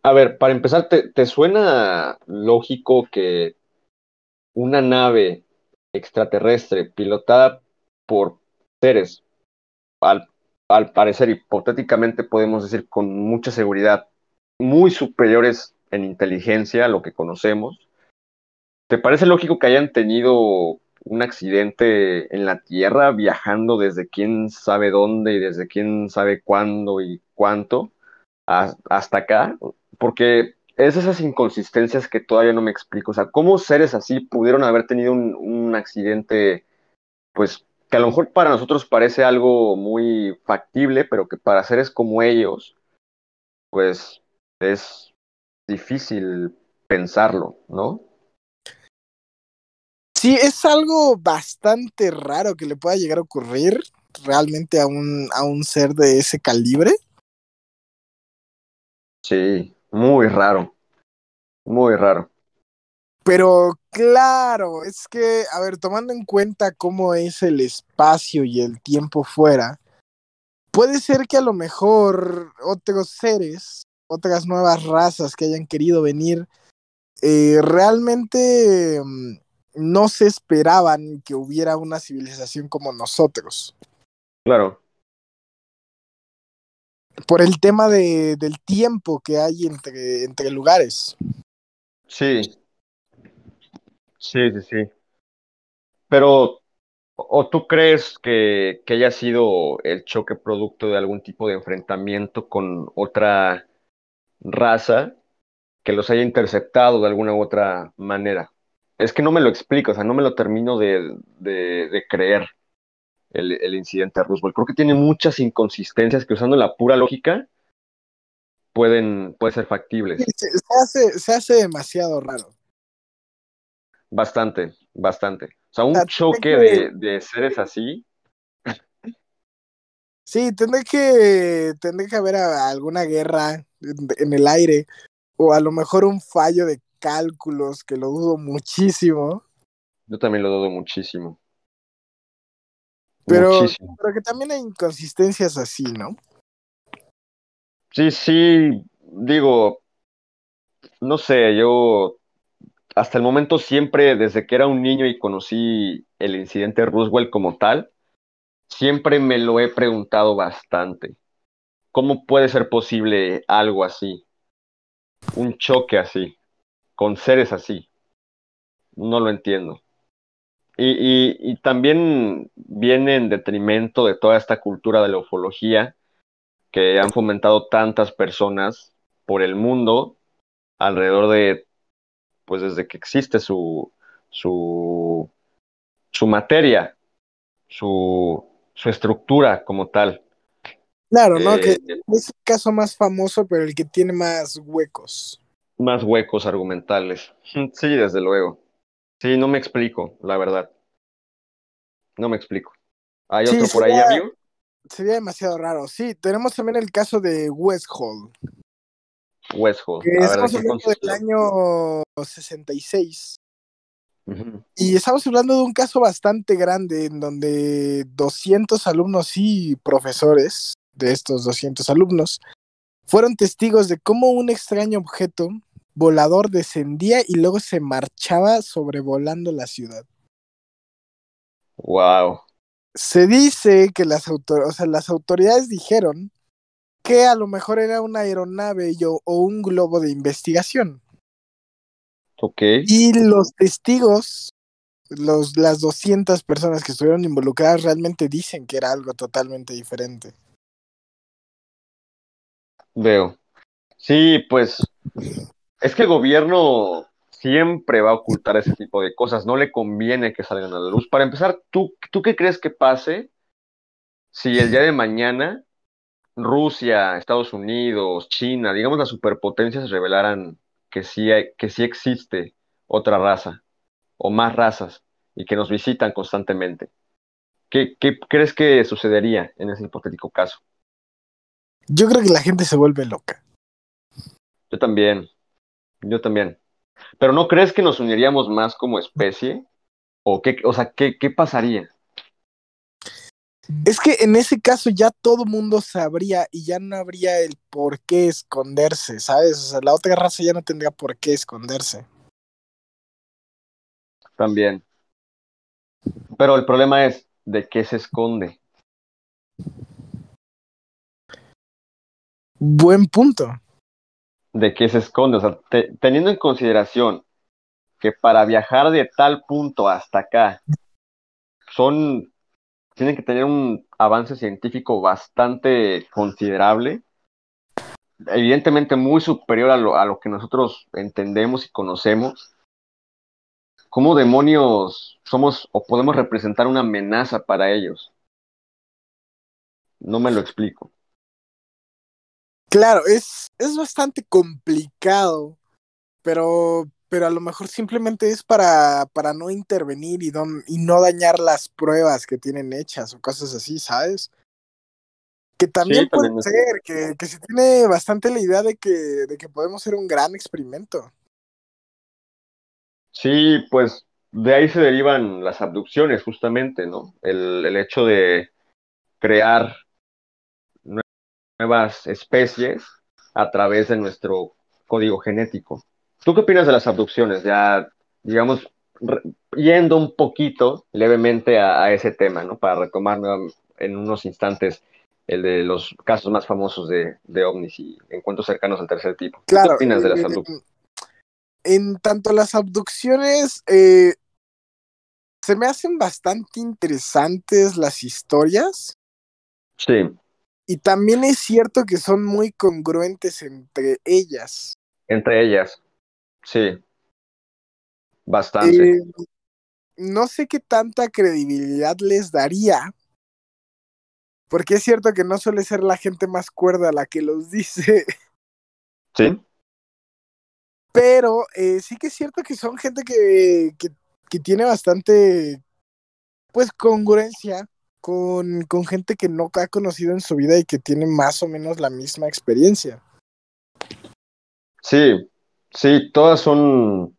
a ver, para empezar, ¿te, te suena lógico que una nave extraterrestre pilotada por seres, al, al parecer hipotéticamente podemos decir con mucha seguridad, muy superiores en inteligencia a lo que conocemos, ¿te parece lógico que hayan tenido un accidente en la Tierra viajando desde quién sabe dónde y desde quién sabe cuándo y cuánto hasta acá? Porque es esas inconsistencias que todavía no me explico. O sea, ¿cómo seres así pudieron haber tenido un, un accidente, pues, que a lo mejor para nosotros parece algo muy factible, pero que para seres como ellos, pues es difícil pensarlo, ¿no? Sí, es algo bastante raro que le pueda llegar a ocurrir realmente a un, a un ser de ese calibre. Sí, muy raro, muy raro. Pero claro, es que, a ver, tomando en cuenta cómo es el espacio y el tiempo fuera, puede ser que a lo mejor otros seres, otras nuevas razas que hayan querido venir, eh, realmente mm, no se esperaban que hubiera una civilización como nosotros. Claro. Por el tema de, del tiempo que hay entre, entre lugares. Sí. Sí, sí, sí. Pero, ¿o tú crees que, que haya sido el choque producto de algún tipo de enfrentamiento con otra raza que los haya interceptado de alguna u otra manera? Es que no me lo explico, o sea, no me lo termino de, de, creer el, el, incidente de Roosevelt. Creo que tiene muchas inconsistencias que usando la pura lógica pueden, pueden ser factibles. Se, hace, se hace demasiado raro. Bastante, bastante. O sea, un sea, choque que... de, de, seres así. Sí, tendré que, tendré que haber alguna guerra en, en el aire o a lo mejor un fallo de cálculos que lo dudo muchísimo. Yo también lo dudo muchísimo. Pero, muchísimo. pero que también hay inconsistencias así, ¿no? Sí, sí, digo, no sé, yo hasta el momento siempre, desde que era un niño y conocí el incidente Roosevelt como tal, siempre me lo he preguntado bastante. ¿Cómo puede ser posible algo así? Un choque así, con seres así. No lo entiendo. Y, y, y, también viene en detrimento de toda esta cultura de la ufología que han fomentado tantas personas por el mundo alrededor de pues desde que existe su, su, su materia, su, su, estructura como tal. Claro, ¿no? Eh, que es el caso más famoso, pero el que tiene más huecos. Más huecos argumentales. [laughs] Sí, desde luego. Sí, no me explico, la verdad. No me explico. ¿Hay sí, otro por sería, ahí, amigo? Sería demasiado raro. Sí, tenemos también el caso de West Hall. Westhold. Que estamos hablando del año 66. Uh -huh. Y estamos hablando de un caso bastante grande en donde 200 alumnos y profesores de estos 200 alumnos fueron testigos de cómo un extraño objeto volador descendía y luego se marchaba sobrevolando la ciudad. Wow. Se dice que las, autor o sea, las autoridades dijeron que a lo mejor era una aeronave yo, o un globo de investigación. Ok. Y los testigos, los, las 200 personas que estuvieron involucradas realmente dicen que era algo totalmente diferente. Veo. Sí, pues es que el gobierno siempre va a ocultar ese tipo de cosas, no le conviene que salgan a la luz. Para empezar, ¿tú, ¿tú qué crees que pase si el día de mañana Rusia, Estados Unidos, China, digamos las superpotencias revelaran que sí, hay, que sí existe otra raza o más razas y que nos visitan constantemente. ¿Qué, ¿Qué, crees que sucedería en ese hipotético caso? Yo creo que la gente se vuelve loca. Yo también, yo también. Pero ¿no crees que nos uniríamos más como especie? ¿O, qué, o sea, ¿qué, qué pasaría? Es que en ese caso ya todo mundo sabría y ya no habría el por qué esconderse, ¿sabes? O sea, la otra raza ya no tendría por qué esconderse. También. Pero el problema es, ¿de qué se esconde? Buen punto. ¿De qué se esconde? O sea, te, teniendo en consideración que para viajar de tal punto hasta acá son tienen que tener un avance científico bastante considerable, evidentemente muy superior a lo, a lo que nosotros entendemos y conocemos. cómo demonios somos o podemos representar una amenaza para ellos. No me lo explico. Claro, es, es bastante complicado, pero, pero a lo mejor simplemente es para, para no intervenir y, don, y no dañar las pruebas que tienen hechas o cosas así, ¿sabes? Que también, Sí, también puede es- ser, que, que se tiene bastante la idea de que, de que podemos ser un gran experimento. Sí, pues de ahí se derivan las abducciones, justamente, ¿no? El, el hecho de crear nue- nuevas especies a través de nuestro código genético. ¿Tú qué opinas de las abducciones? Ya, digamos, yendo un poquito levemente a, a ese tema, ¿no? Para retomar en unos instantes el de los casos más famosos de, de ovnis y encuentros cercanos al tercer tipo. ¿Tú Claro. ¿Qué opinas de las eh, abducciones? En tanto las abducciones, eh, se me hacen bastante interesantes las historias. Sí, Y también es cierto que son muy congruentes entre ellas. entre ellas. Sí, bastante. Eh, no sé qué tanta credibilidad les daría. Porque es cierto que no suele ser la gente más cuerda la que los [laughs] dice. Sí, Pero eh, sí que es cierto que son gente que, que, que tiene bastante, pues, congruencia con, con gente que no ha conocido en su vida y que tiene más o menos la misma experiencia. sí, sí, todas son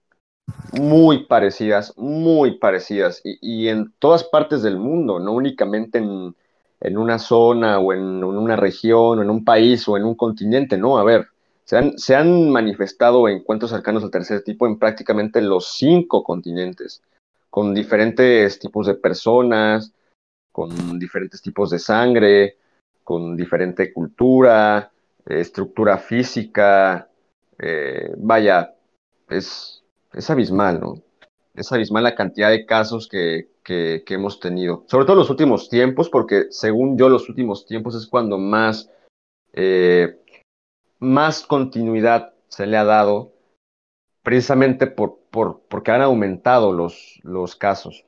muy parecidas, muy parecidas, y, y en todas partes del mundo, no únicamente en, en una zona o en, en una región o en un país o en un continente, no, a ver, se han, se han manifestado encuentros cercanos al tercer tipo en prácticamente los cinco continentes, con diferentes tipos de personas, con diferentes tipos de sangre, con diferente cultura, estructura física, eh, vaya, es, es abismal, ¿no? Es abismal la cantidad de casos que, que, que hemos tenido, sobre todo en los últimos tiempos, porque según yo los últimos tiempos es cuando más, eh, más continuidad se le ha dado, precisamente por, por, porque han aumentado los, los casos.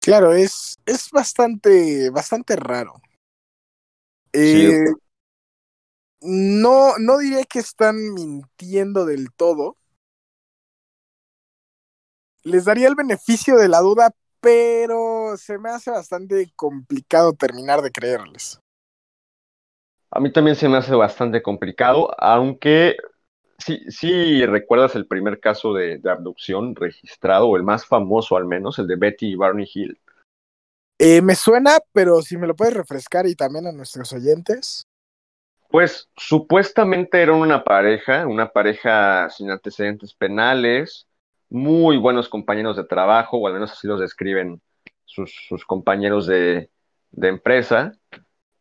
Claro, es, es bastante, bastante raro. Sí. No, no diré que están mintiendo del todo. Les daría el beneficio de la duda, pero se me hace bastante complicado terminar de creerles. A mí también se me hace bastante complicado, aunque sí, sí recuerdas el primer caso de, de abducción registrado, o el más famoso al menos, el de Betty y Barney Hill. Eh, me suena, pero si me lo puedes refrescar y también a nuestros oyentes. Pues supuestamente eran una pareja, una pareja sin antecedentes penales, muy buenos compañeros de trabajo, o al menos así los describen sus, compañeros de, de empresa.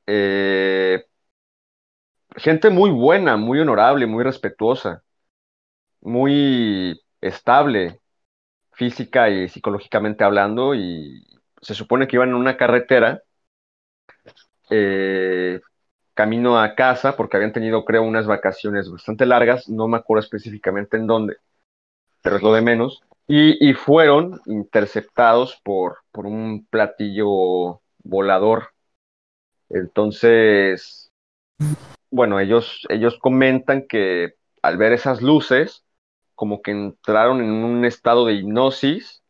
Eh, gente muy buena, muy honorable, muy respetuosa, muy estable física y psicológicamente hablando, y se supone que iban en una carretera eh, camino a casa, porque habían tenido, creo, unas vacaciones bastante largas, no me acuerdo específicamente en dónde, pero es lo de menos, y, y fueron interceptados por, por un platillo volador. Entonces, bueno, ellos, ellos comentan que al ver esas luces, como que entraron en un estado de hipnosis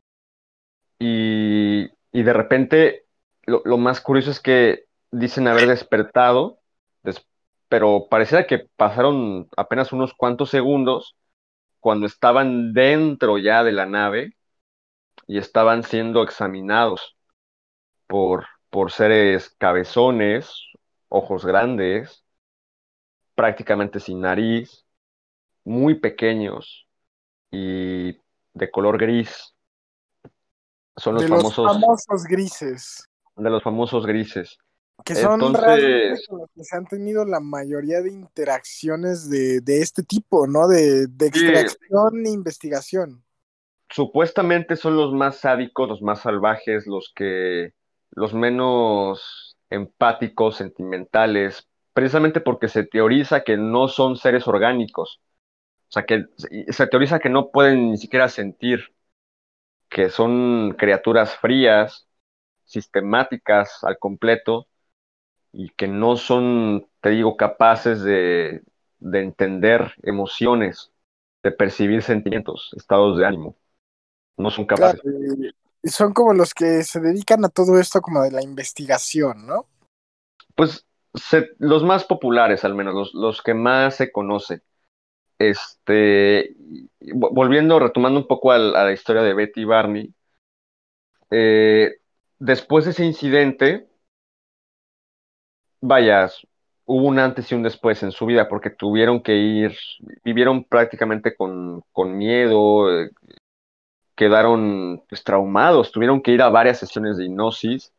y, y de repente lo, lo más curioso es que dicen haber despertado, des- pero pareciera que pasaron apenas unos cuantos segundos cuando estaban dentro ya de la nave y estaban siendo examinados por, por seres cabezones, ojos grandes, prácticamente sin nariz, muy pequeños y de color gris. Son los de famosos, los famosos grises. de los famosos grises. Que son Entonces- con los que se han tenido la mayoría de interacciones de, de este tipo, ¿no? De, de Sí. extracción e investigación. Supuestamente son los más sádicos, los más salvajes, los que, los menos empáticos, sentimentales, precisamente porque se teoriza que no son seres orgánicos, sea, que se teoriza que no pueden ni siquiera sentir, que son criaturas frías, sistemáticas al completo, y que no son, te digo, capaces de, de entender emociones, de percibir sentimientos, estados de ánimo. No son capaces. Claro, son como los que se dedican a todo esto como de la investigación, ¿no? Pues se- los más populares, al menos, los, los que más se conocen. Este, volviendo, retomando un poco a, la historia de Betty y Barney, eh, después de ese incidente, vaya, hubo un antes y un después en su vida, porque tuvieron que ir, vivieron prácticamente con, con miedo, eh, quedaron pues traumados, tuvieron que ir a varias sesiones de hipnosis,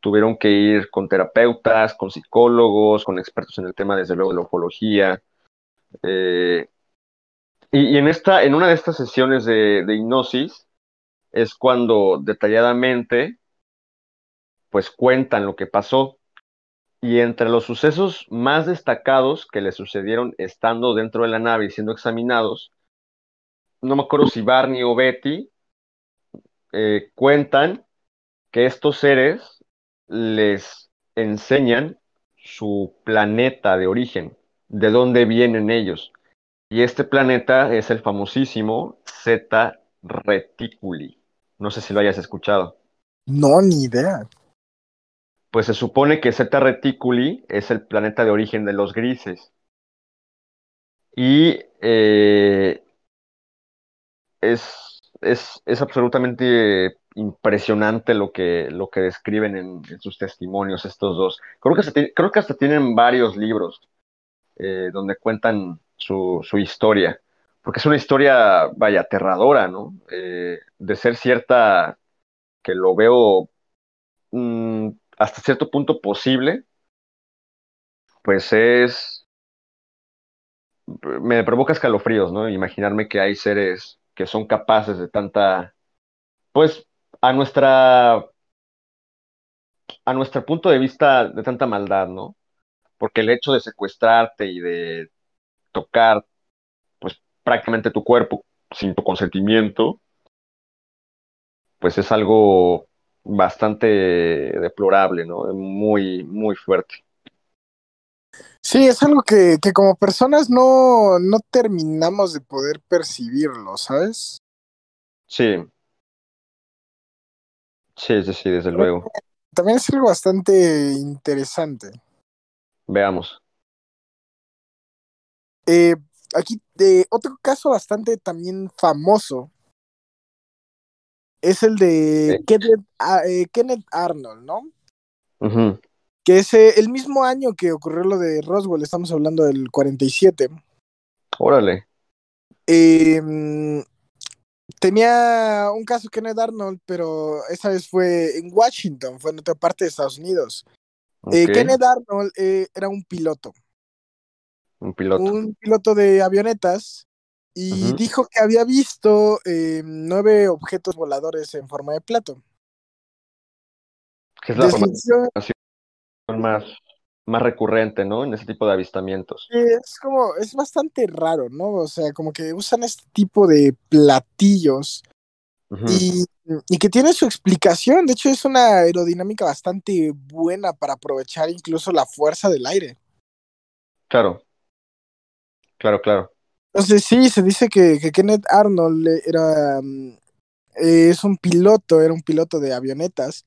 tuvieron que ir con terapeutas, con psicólogos, con expertos en el tema, desde luego, de la ufología. eh, y, en esta, en una de estas sesiones de, de hipnosis es cuando detalladamente pues cuentan lo que pasó. Y entre los sucesos más destacados que le sucedieron estando dentro de la nave y siendo examinados, no me acuerdo si Barney o Betty eh, cuentan que estos seres les enseñan su planeta de origen, de dónde vienen ellos. Y este planeta es el famosísimo Zeta Reticuli. No sé si lo hayas escuchado. No, ni idea. Pues se supone que Zeta Reticuli es el planeta de origen de los grises. Y eh, es, es, es absolutamente impresionante lo que, lo que describen en, sus testimonios estos dos. Creo que, hasta creo que hasta tienen varios libros eh, donde cuentan su, su historia, porque es una historia, vaya, aterradora, ¿no? Eh, de ser cierta, que lo veo mm, hasta cierto punto posible, pues es, me provoca escalofríos, ¿no? Imaginarme que hay seres que son capaces de tanta, pues a nuestra, a nuestro punto de vista, de tanta maldad, ¿no? Porque el hecho de secuestrarte y de tocar, pues prácticamente tu cuerpo sin tu consentimiento, pues es algo bastante deplorable, ¿no? Muy, muy fuerte. Sí, es algo que, que como personas no, no terminamos de poder percibirlo, ¿sabes? Sí. Sí, sí, sí, desde luego. También es algo bastante interesante. Veamos. Eh, aquí, eh, otro caso bastante también famoso es el de Sí. Kenneth, ah, eh, Kenneth Arnold, ¿no? Que es eh, el mismo año que ocurrió lo de Roswell, estamos hablando del 47. Órale. Eh, mm, tenía un caso Kenneth Arnold, pero esa vez fue en Washington, fue en otra parte de Estados Unidos. Eh, Ok. Kenneth Arnold eh, era un piloto, Un piloto. un piloto de avionetas, y dijo que había visto eh, nueve objetos voladores en forma de plato. Que es la formación más, más recurrente, ¿no? En ese tipo de avistamientos. es como, es bastante raro, ¿no? O sea, como que usan este tipo de platillos y, y que tiene su explicación. De hecho, es una aerodinámica bastante buena para aprovechar incluso la fuerza del aire. Claro. Claro, claro. Entonces, sí, se dice que, que Kenneth Arnold era. mm, eh, es un piloto, era un piloto de avionetas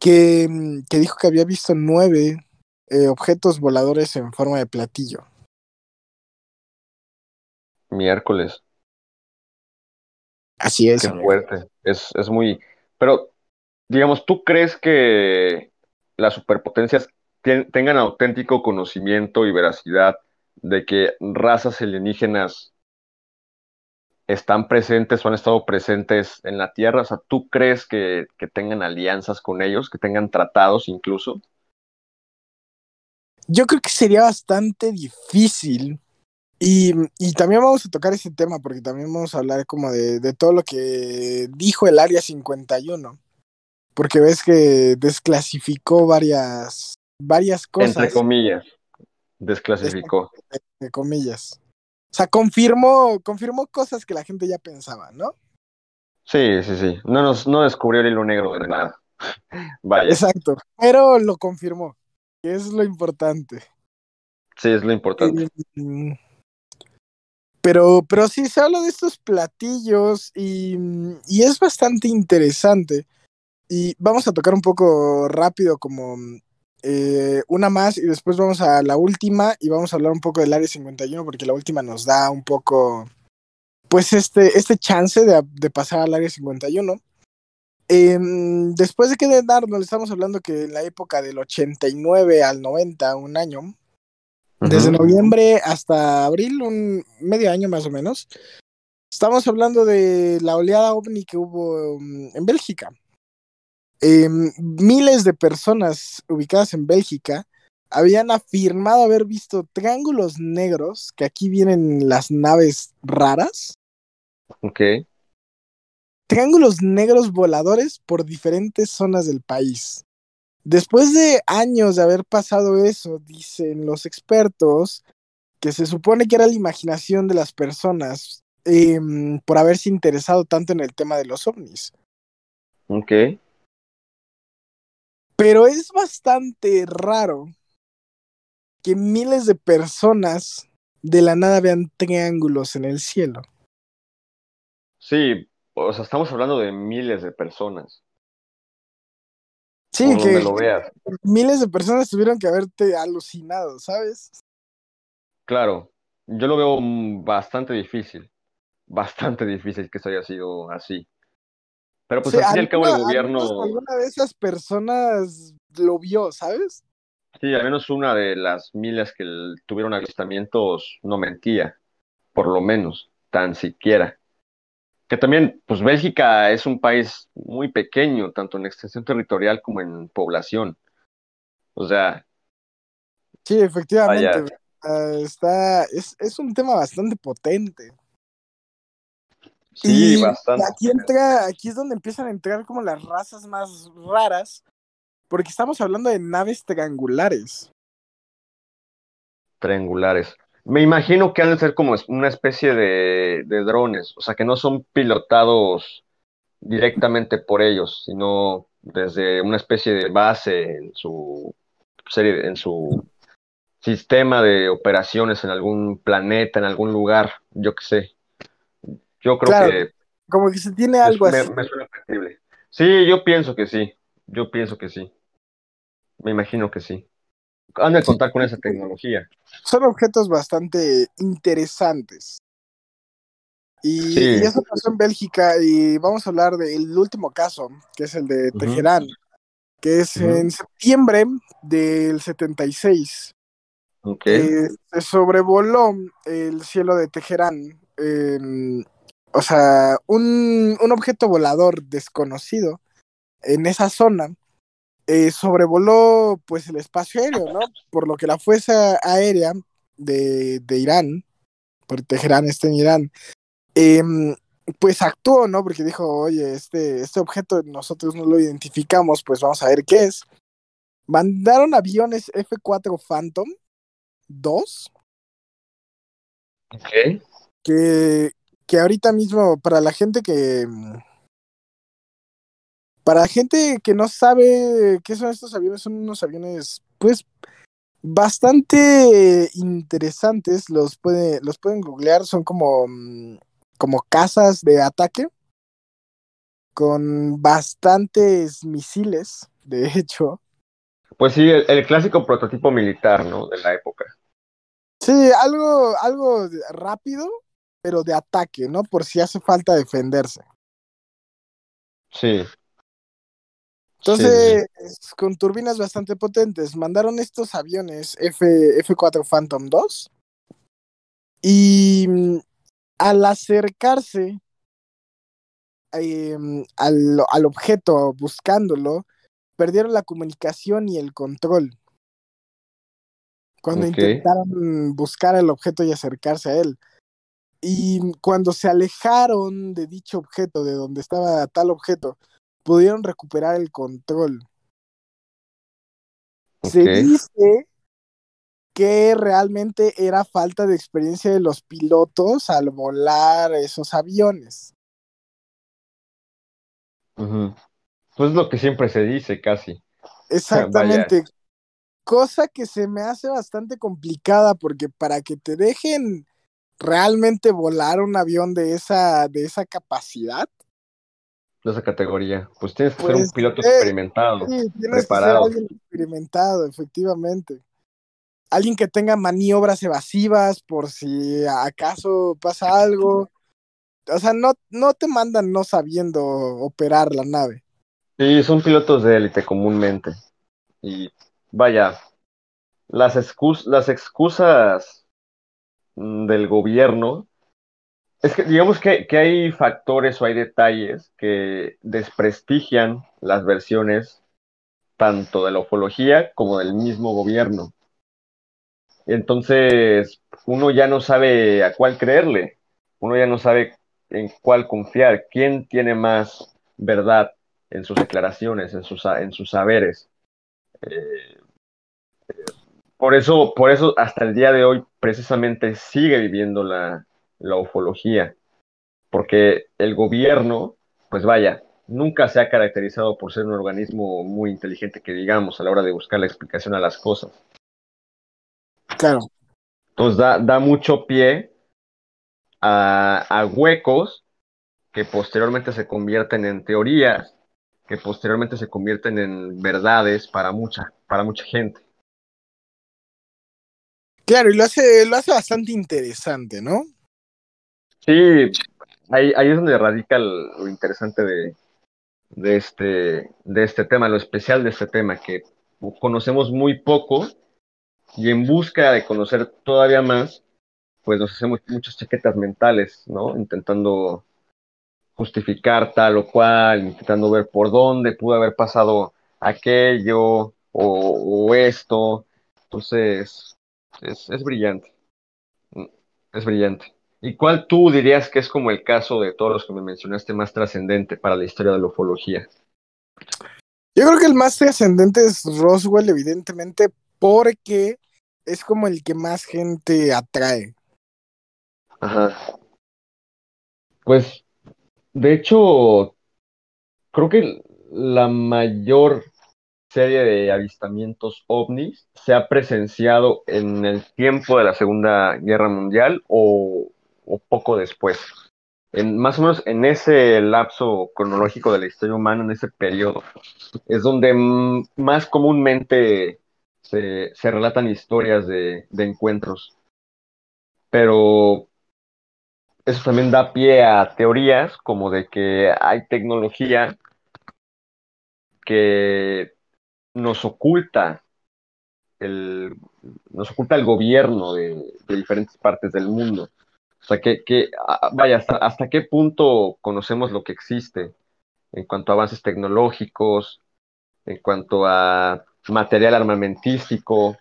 que, mm, que dijo que había visto nueve eh, objetos voladores en forma de platillo. Miércoles. Así es. Qué amigo. fuerte. Es, es muy. Pero, digamos, ¿tú crees que las superpotencias tengan auténtico conocimiento y veracidad de que razas alienígenas están presentes o han estado presentes en la Tierra? O sea, ¿tú crees que, que tengan alianzas con ellos, que tengan tratados incluso? Yo creo que sería bastante difícil. Y, y también vamos a tocar ese tema porque también vamos a hablar como de, de todo lo que dijo el Área 51. Porque ves que desclasificó varias, varias cosas, Entre comillas, desclasificó. entre comillas. sea, confirmó, confirmó cosas que la gente ya pensaba, ¿no? Sí, sí, sí. No, nos, no descubrió el hilo negro de nada. [laughs] Vaya. Exacto, pero lo confirmó, que es lo importante. Sí, es lo importante. Eh, pero, pero sí se habla de estos platillos y, y es bastante interesante. Y vamos a tocar un poco rápido como eh, una más y después vamos a la última y vamos a hablar un poco del Área 51 porque la última nos da un poco, pues este, este chance de, de pasar al Área 51. Eh, después de que de darnos, estamos hablando que en la época del 89 al 90, un año, desde noviembre hasta abril, un medio año más o menos, estamos hablando de la oleada ovni que hubo um, en Bélgica. Eh, miles de personas ubicadas en Bélgica habían afirmado haber visto triángulos negros, que aquí vienen las naves raras, Ok. triángulos negros voladores por diferentes zonas del país. Después de años de haber pasado eso, dicen los expertos que se supone que era la imaginación de las personas eh, por haberse interesado tanto en el tema de los ovnis. Ok. Pero es bastante raro que miles de personas de la nada vean triángulos en el cielo. Sí, o sea, estamos hablando de miles de personas. Sí, que lo veas. miles de personas tuvieron que haberte alucinado, ¿sabes? Claro, yo lo veo bastante difícil. Bastante [laughs] difícil que eso haya sido así. Pero pues Sí, al fin y al cabo el gobierno, alguna de esas personas lo vio, ¿sabes? sí, al menos una de las miles que tuvieron avistamientos no mentía, por lo menos, tan siquiera. Que también, pues Bélgica es un país muy pequeño, tanto en extensión territorial como en población. O sea, Sí, efectivamente. está, es, es un tema bastante potente. Sí, Y bastante. aquí entra, aquí es donde empiezan a entrar como las razas más raras, porque estamos hablando de naves triangulares. triangulares. Me imagino que han de ser como una especie de, de drones, o sea, que no son pilotados directamente por ellos, sino desde una especie de base en su serie, en su sistema de operaciones en algún planeta, en algún lugar, yo qué sé. Yo creo Claro, que como que se tiene algo me, así. me suena factible. Sí, yo pienso que sí, yo pienso que sí, me imagino que sí. Han de contar con esa tecnología. Son objetos bastante interesantes. Y, Sí. y eso pasó en Bélgica y vamos a hablar del último caso, que es el de. Teherán, que es en septiembre del 76. Ok, Eh, se sobrevoló el cielo de Teherán. O sea, un, un objeto volador desconocido en esa zona eh, sobrevoló pues el espacio aéreo, ¿no? Por lo que la fuerza aérea de, de Irán, por Teherán está en Irán, em, pues actuó, ¿no? Porque dijo, oye, este, este objeto nosotros no lo identificamos, pues vamos a ver qué es. Mandaron aviones F-4 Phantom 2 ok. que, que ahorita mismo, para la gente que. mm, Para la gente que no sabe qué son estos aviones, son unos aviones, pues, bastante interesantes. Los, puede, los pueden googlear, son como, mm, como casas de ataque con bastantes misiles, de hecho. Pues sí, el, el clásico prototipo militar, ¿no? De la época. Sí, algo, algo rápido, pero de ataque, ¿no? Por si hace falta defenderse. Sí. Entonces, con turbinas bastante potentes, mandaron estos aviones F, F4 Phantom 2 y mm, al acercarse em, al, al objeto buscándolo, perdieron la comunicación y el control. Cuando intentaron buscar el objeto y acercarse a él. Y cuando se alejaron de dicho objeto, de donde estaba tal objeto, pudieron recuperar el control. Se dice que realmente era falta de experiencia de los pilotos al volar esos aviones. Ujú. Pues es lo que siempre se dice, casi. [laughs] Exactamente. Cosa que se me hace bastante complicada porque para que te dejen realmente volar un avión de esa, de esa capacidad, De esa categoría. Pues tienes que ser un Pues, piloto eh, experimentado, sí, tienes que ser preparado. alguien experimentado, efectivamente. Alguien que tenga maniobras evasivas por si acaso pasa algo. O sea, no, no te mandan no sabiendo operar la nave. Sí, son pilotos de élite comúnmente. Y vaya, las excus- las excusas del gobierno, es que digamos que, que hay factores o hay detalles que desprestigian las versiones tanto de la ufología como del mismo gobierno. Entonces, uno ya no sabe a cuál creerle, uno ya no sabe en cuál confiar, quién tiene más verdad en sus declaraciones, en sus, en sus saberes. Eh, por eso, por eso hasta el día de hoy precisamente sigue viviendo la, la ufología, porque el gobierno, pues vaya, nunca se ha caracterizado por ser un organismo muy inteligente que digamos a la hora de buscar la explicación a las cosas. Claro. Entonces da, da mucho pie a, a huecos que posteriormente se convierten en teorías, que posteriormente se convierten en verdades para mucha, para mucha gente. Claro, y lo hace, lo hace bastante interesante, ¿no? Sí, ahí, ahí es donde radica lo interesante de, de este, de este tema, lo especial de este tema, que conocemos muy poco y en busca de conocer todavía más, pues nos hacemos muchas chaquetas mentales, ¿no? Intentando justificar tal o cual, intentando ver por dónde pudo haber pasado aquello o, o esto. Entonces, es, es brillante. Mm, Es brillante. ¿Y cuál tú dirías que es como el caso de todos los que me mencionaste más trascendente para la historia de la ufología? Yo creo que el más trascendente es Roswell, evidentemente, porque es como el que más gente atrae. Ajá. Pues, de hecho, creo que la mayor serie de avistamientos ovnis se ha presenciado en el tiempo de la Segunda Guerra Mundial o, poco después. En, más o menos en ese lapso cronológico de la historia humana, en ese periodo, es donde más comúnmente se, se relatan historias de, de encuentros. Pero eso también da pie a teorías como de que hay tecnología que nos oculta el, nos oculta el gobierno de, diferentes partes del mundo. O sea, que, que vaya, hasta, hasta qué punto conocemos lo que existe en cuanto a avances tecnológicos, en cuanto a material armamentístico.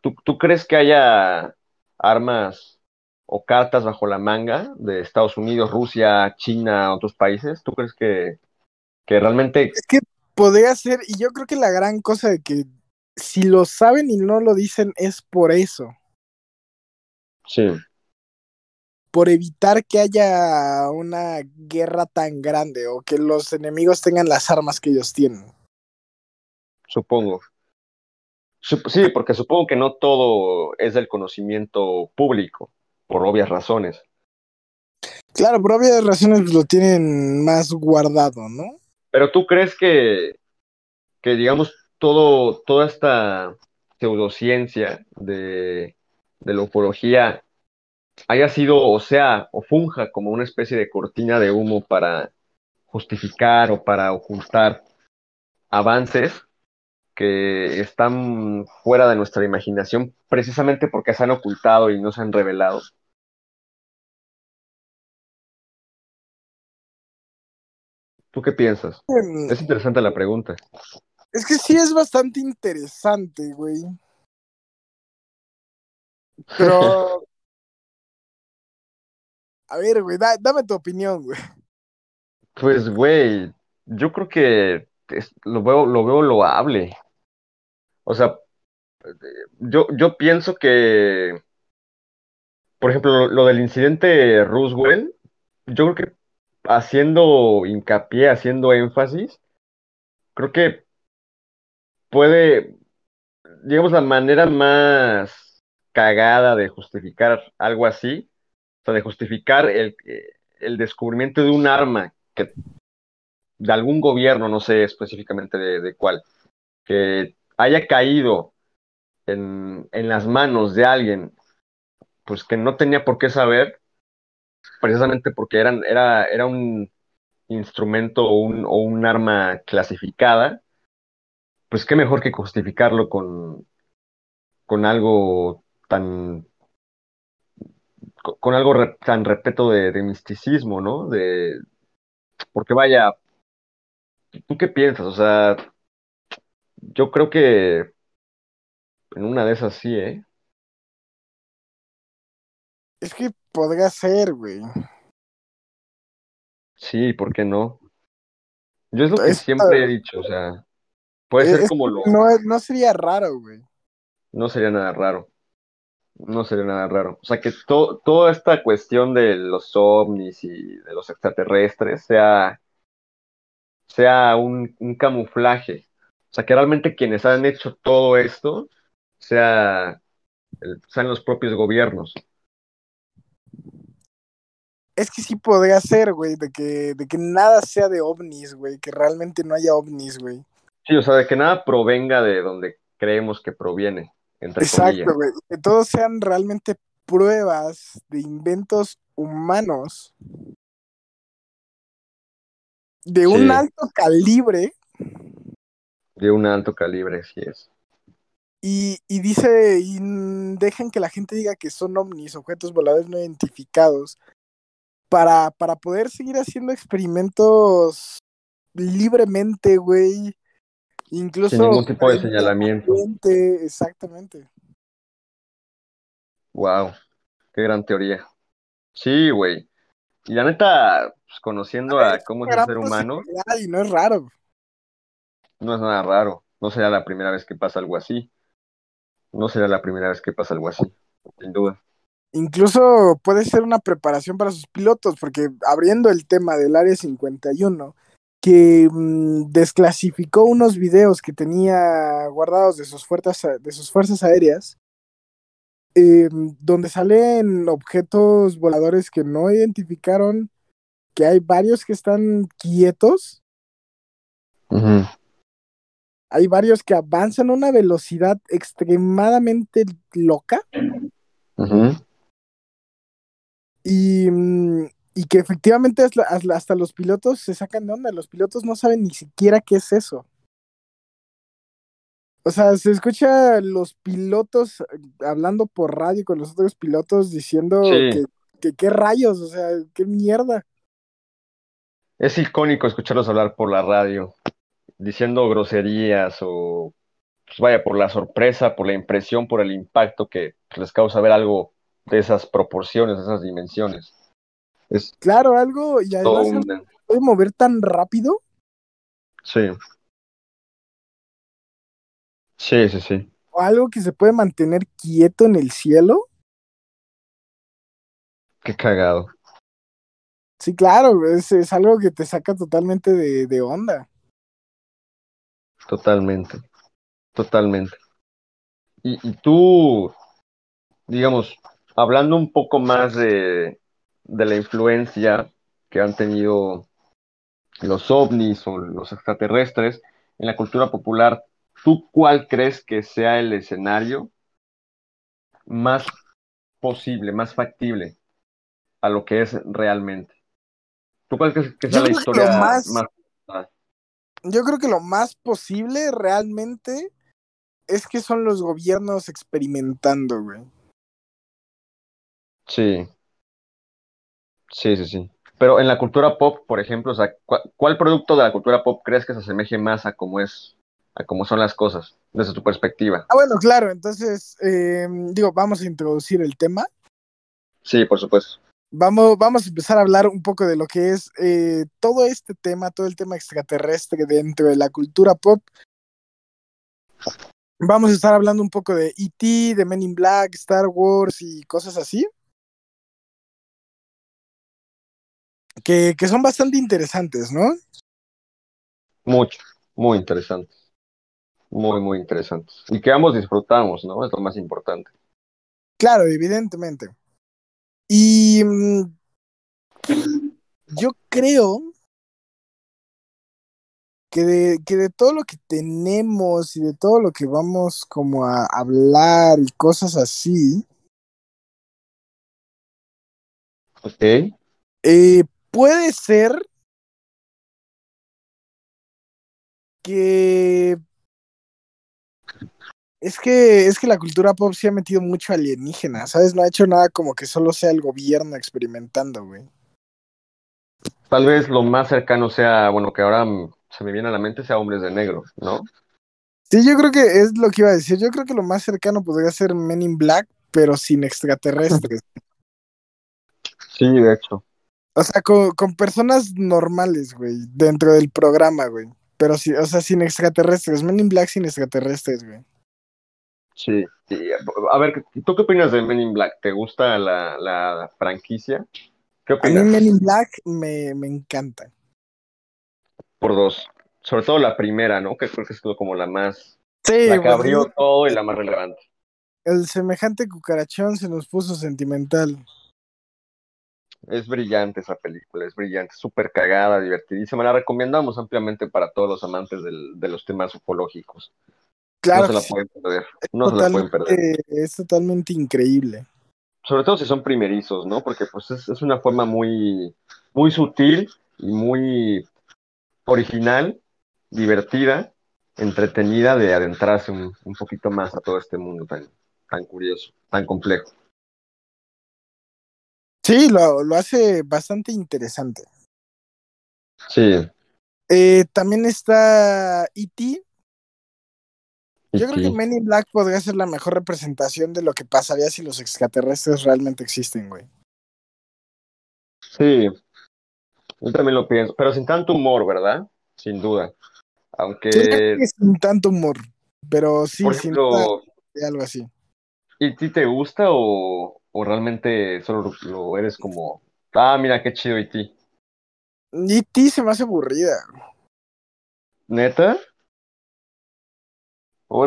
¿Tú, tú crees que haya armas o cartas bajo la manga de Estados Unidos, Rusia, China, otros países? ¿Tú crees que, que realmente Es que podría ser, y yo creo que la gran cosa de que si lo saben y no lo dicen es por eso, sí? por evitar que haya una guerra tan grande o que los enemigos tengan las armas que ellos tienen. Supongo. Sup- sí, porque supongo que no todo es del conocimiento público, por obvias razones. Claro, por obvias razones lo tienen más guardado, ¿no? Pero tú crees que, que digamos, todo, toda esta pseudociencia de, de la ufología haya sido, o sea, o funja como una especie de cortina de humo para justificar o para ocultar avances que están fuera de nuestra imaginación precisamente porque se han ocultado y no se han revelado. ¿Tú qué piensas? Mm, Es interesante la pregunta. Es que sí es bastante interesante, güey. Pero. [laughs] A ver, güey, da- dame tu opinión, güey. Pues, güey, yo creo que es- lo veo, lo veo loable. O sea, yo, yo pienso que, por ejemplo, lo, lo del incidente Roosevelt, yo creo que haciendo hincapié, haciendo énfasis, creo que puede, digamos, la manera más cagada de justificar algo así, o sea, de justificar el, el descubrimiento de un arma que de algún gobierno, no sé específicamente de, de cuál, que haya caído en, en las manos de alguien, pues que no tenía por qué saber, precisamente porque eran, era, era un instrumento o un, arma clasificada, pues qué mejor que justificarlo con, con algo tan con, algo tan repleto de, de misticismo, ¿no? De, porque vaya, ¿tú qué piensas? O sea, yo creo que en una de esas sí, ¿eh? Es que podría ser, güey. Sí, ¿por qué no? Yo es lo que siempre he dicho, o sea, puede ser como lo... No, no sería raro, güey. No sería nada raro. No sería nada raro. O sea, que to- toda esta cuestión de los ovnis y de los extraterrestres sea, sea un, un camuflaje. O sea, que realmente quienes han hecho todo esto sea, el- sean los propios gobiernos. Es que sí podría ser, güey, de que, de que nada sea de ovnis, güey, que realmente no haya ovnis, güey. Sí, o sea, de que nada provenga de donde creemos que proviene, entre Exacto, comillas. güey. Que todos sean realmente pruebas de inventos humanos de un Sí. alto calibre De un alto calibre, sí es. y, y dice, y dejan que la gente diga que son ovnis, objetos voladores no identificados, para, para poder seguir haciendo experimentos libremente, güey. Incluso Sin ningún tipo de a señalamiento. exactamente. Wow, qué gran teoría. Sí, güey. Y la neta, pues, conociendo a cómo es el ser humano, Y no es raro. no es nada raro. No será la primera vez que pasa algo así. No será la primera vez que pasa algo así, sin duda. Incluso puede ser una preparación para sus pilotos, porque abriendo el tema del Área 51, que mm, desclasificó unos videos que tenía guardados de sus fuerzas, de sus fuerzas aéreas, eh, donde salen objetos voladores que no identificaron, que hay varios que están quietos, Ujú. hay varios que avanzan a una velocidad extremadamente loca. Ujú. Y, mm, y que efectivamente hasta, los pilotos se sacan de onda, los pilotos no saben ni siquiera qué es eso. O sea, se escucha los pilotos eh, hablando por radio con los otros pilotos diciendo Sí. que, que qué rayos, o sea, qué mierda. Es icónico escucharlos hablar por la radio, diciendo groserías o, pues vaya, por la sorpresa, por la impresión, por el impacto que les causa ver algo de esas proporciones, de esas dimensiones. Es Claro, algo, y además algo un... puede mover tan rápido. Sí. Sí, sí, sí. o algo que se puede mantener quieto en el cielo. Qué cagado. Sí, claro, es, es algo que te saca totalmente de, de onda. Totalmente. Totalmente. Y, y tú, digamos, hablando un poco más de, de la influencia que han tenido los ovnis o los extraterrestres en la cultura popular, ¿tú cuál crees que sea el escenario más posible, más factible a lo que es realmente? ¿Tú cuál crees que sea Yo la historia más- más... Yo creo que lo más posible realmente es que son los gobiernos experimentando, güey. Sí. Sí, sí, sí. Pero en la cultura pop, por ejemplo, o sea, ¿cuál, cuál producto de la cultura pop crees que se asemeje más a cómo es, a cómo son las cosas, desde tu perspectiva? Ah, bueno, claro, entonces, eh, digo, vamos a introducir el tema. Sí, por supuesto. Vamos, vamos a empezar a hablar un poco de lo que es eh, todo este tema, todo el tema extraterrestre dentro de la cultura pop. Vamos a estar hablando un poco de E.T., de Men in Black, Star Wars y cosas así. Que, que son bastante interesantes, ¿no? Mucho, muy interesantes. Muy, muy interesantes. Y que ambos disfrutamos, ¿no? Es lo más importante. Claro, evidentemente. Y mm, yo creo que de, que de todo lo que tenemos y de todo lo que vamos como a hablar y cosas así, Ok. eh, puede ser que es que es que la cultura pop se ha metido mucho alienígena, ¿sabes? No ha hecho nada como que solo sea el gobierno experimentando, güey. Tal vez lo más cercano sea, bueno, que ahora se me viene a la mente sea Hombres de Negro, ¿no? Sí, yo creo que es lo que iba a decir. Yo creo que lo más cercano podría ser Men in Black, pero sin extraterrestres. Sí, de hecho. O sea, con, con personas normales, güey, dentro del programa, güey. Pero sí, o sea, sin extraterrestres. Men in Black sin extraterrestres, güey. Sí. sí. A ver, ¿tú qué opinas de Men in Black? ¿Te gusta la, la franquicia? ¿Qué A mí opinas? Men in Black me, me encanta. Por dos. Sobre todo la primera, ¿no? Que creo que es como la más, Sí, la que abrió todo y la más relevante. el semejante cucarachón se nos puso sentimental. Es brillante esa película, es brillante, súper cagada, divertidísima. La recomendamos ampliamente para todos los amantes del- de los temas ufológicos. Claro no se la sí, pueden perder. No se la pueden perder. es totalmente increíble. Sobre todo si son primerizos, ¿no? Porque pues es, es una forma muy, muy sutil y muy original, divertida, entretenida de adentrarse un, un poquito más a todo este mundo tan, tan curioso, tan complejo. Sí, lo, lo hace bastante interesante. Sí. Eh, también está E.T. Yo creo que Men in Black podría ser la mejor representación de lo que pasaría si los extraterrestres realmente existen, güey. Sí, yo también lo pienso, pero sin tanto humor, ¿verdad? Sin duda. Yo Aunque, creo que sin tanto humor, pero sí, por sin duda, ejemplo, algo así. ¿y ti te gusta o, o realmente solo lo eres como, ah, mira qué chido ti? E.T. se me hace aburrida. ¿Neta?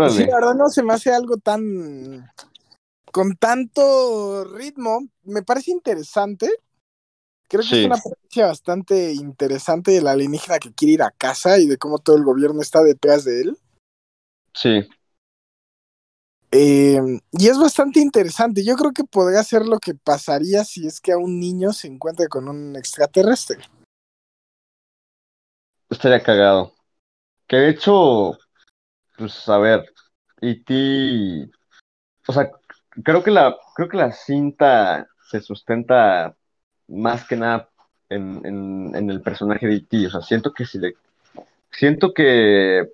Sí, Órale. la verdad no se me hace algo tan... con tanto ritmo. Me parece interesante. Creo que Sí. es una premisa bastante interesante de la alienígena que quiere ir a casa y de cómo todo el gobierno está detrás de él. Sí, Eh, y es bastante interesante. Yo creo que podría ser lo que pasaría si es que a un niño se encuentra con un extraterrestre. estaría cagado. Que de hecho, pues a ver, ti, o sea, creo que la, creo que la cinta se sustenta más que nada en, en, en el personaje de E.T. O sea, siento que si le, siento que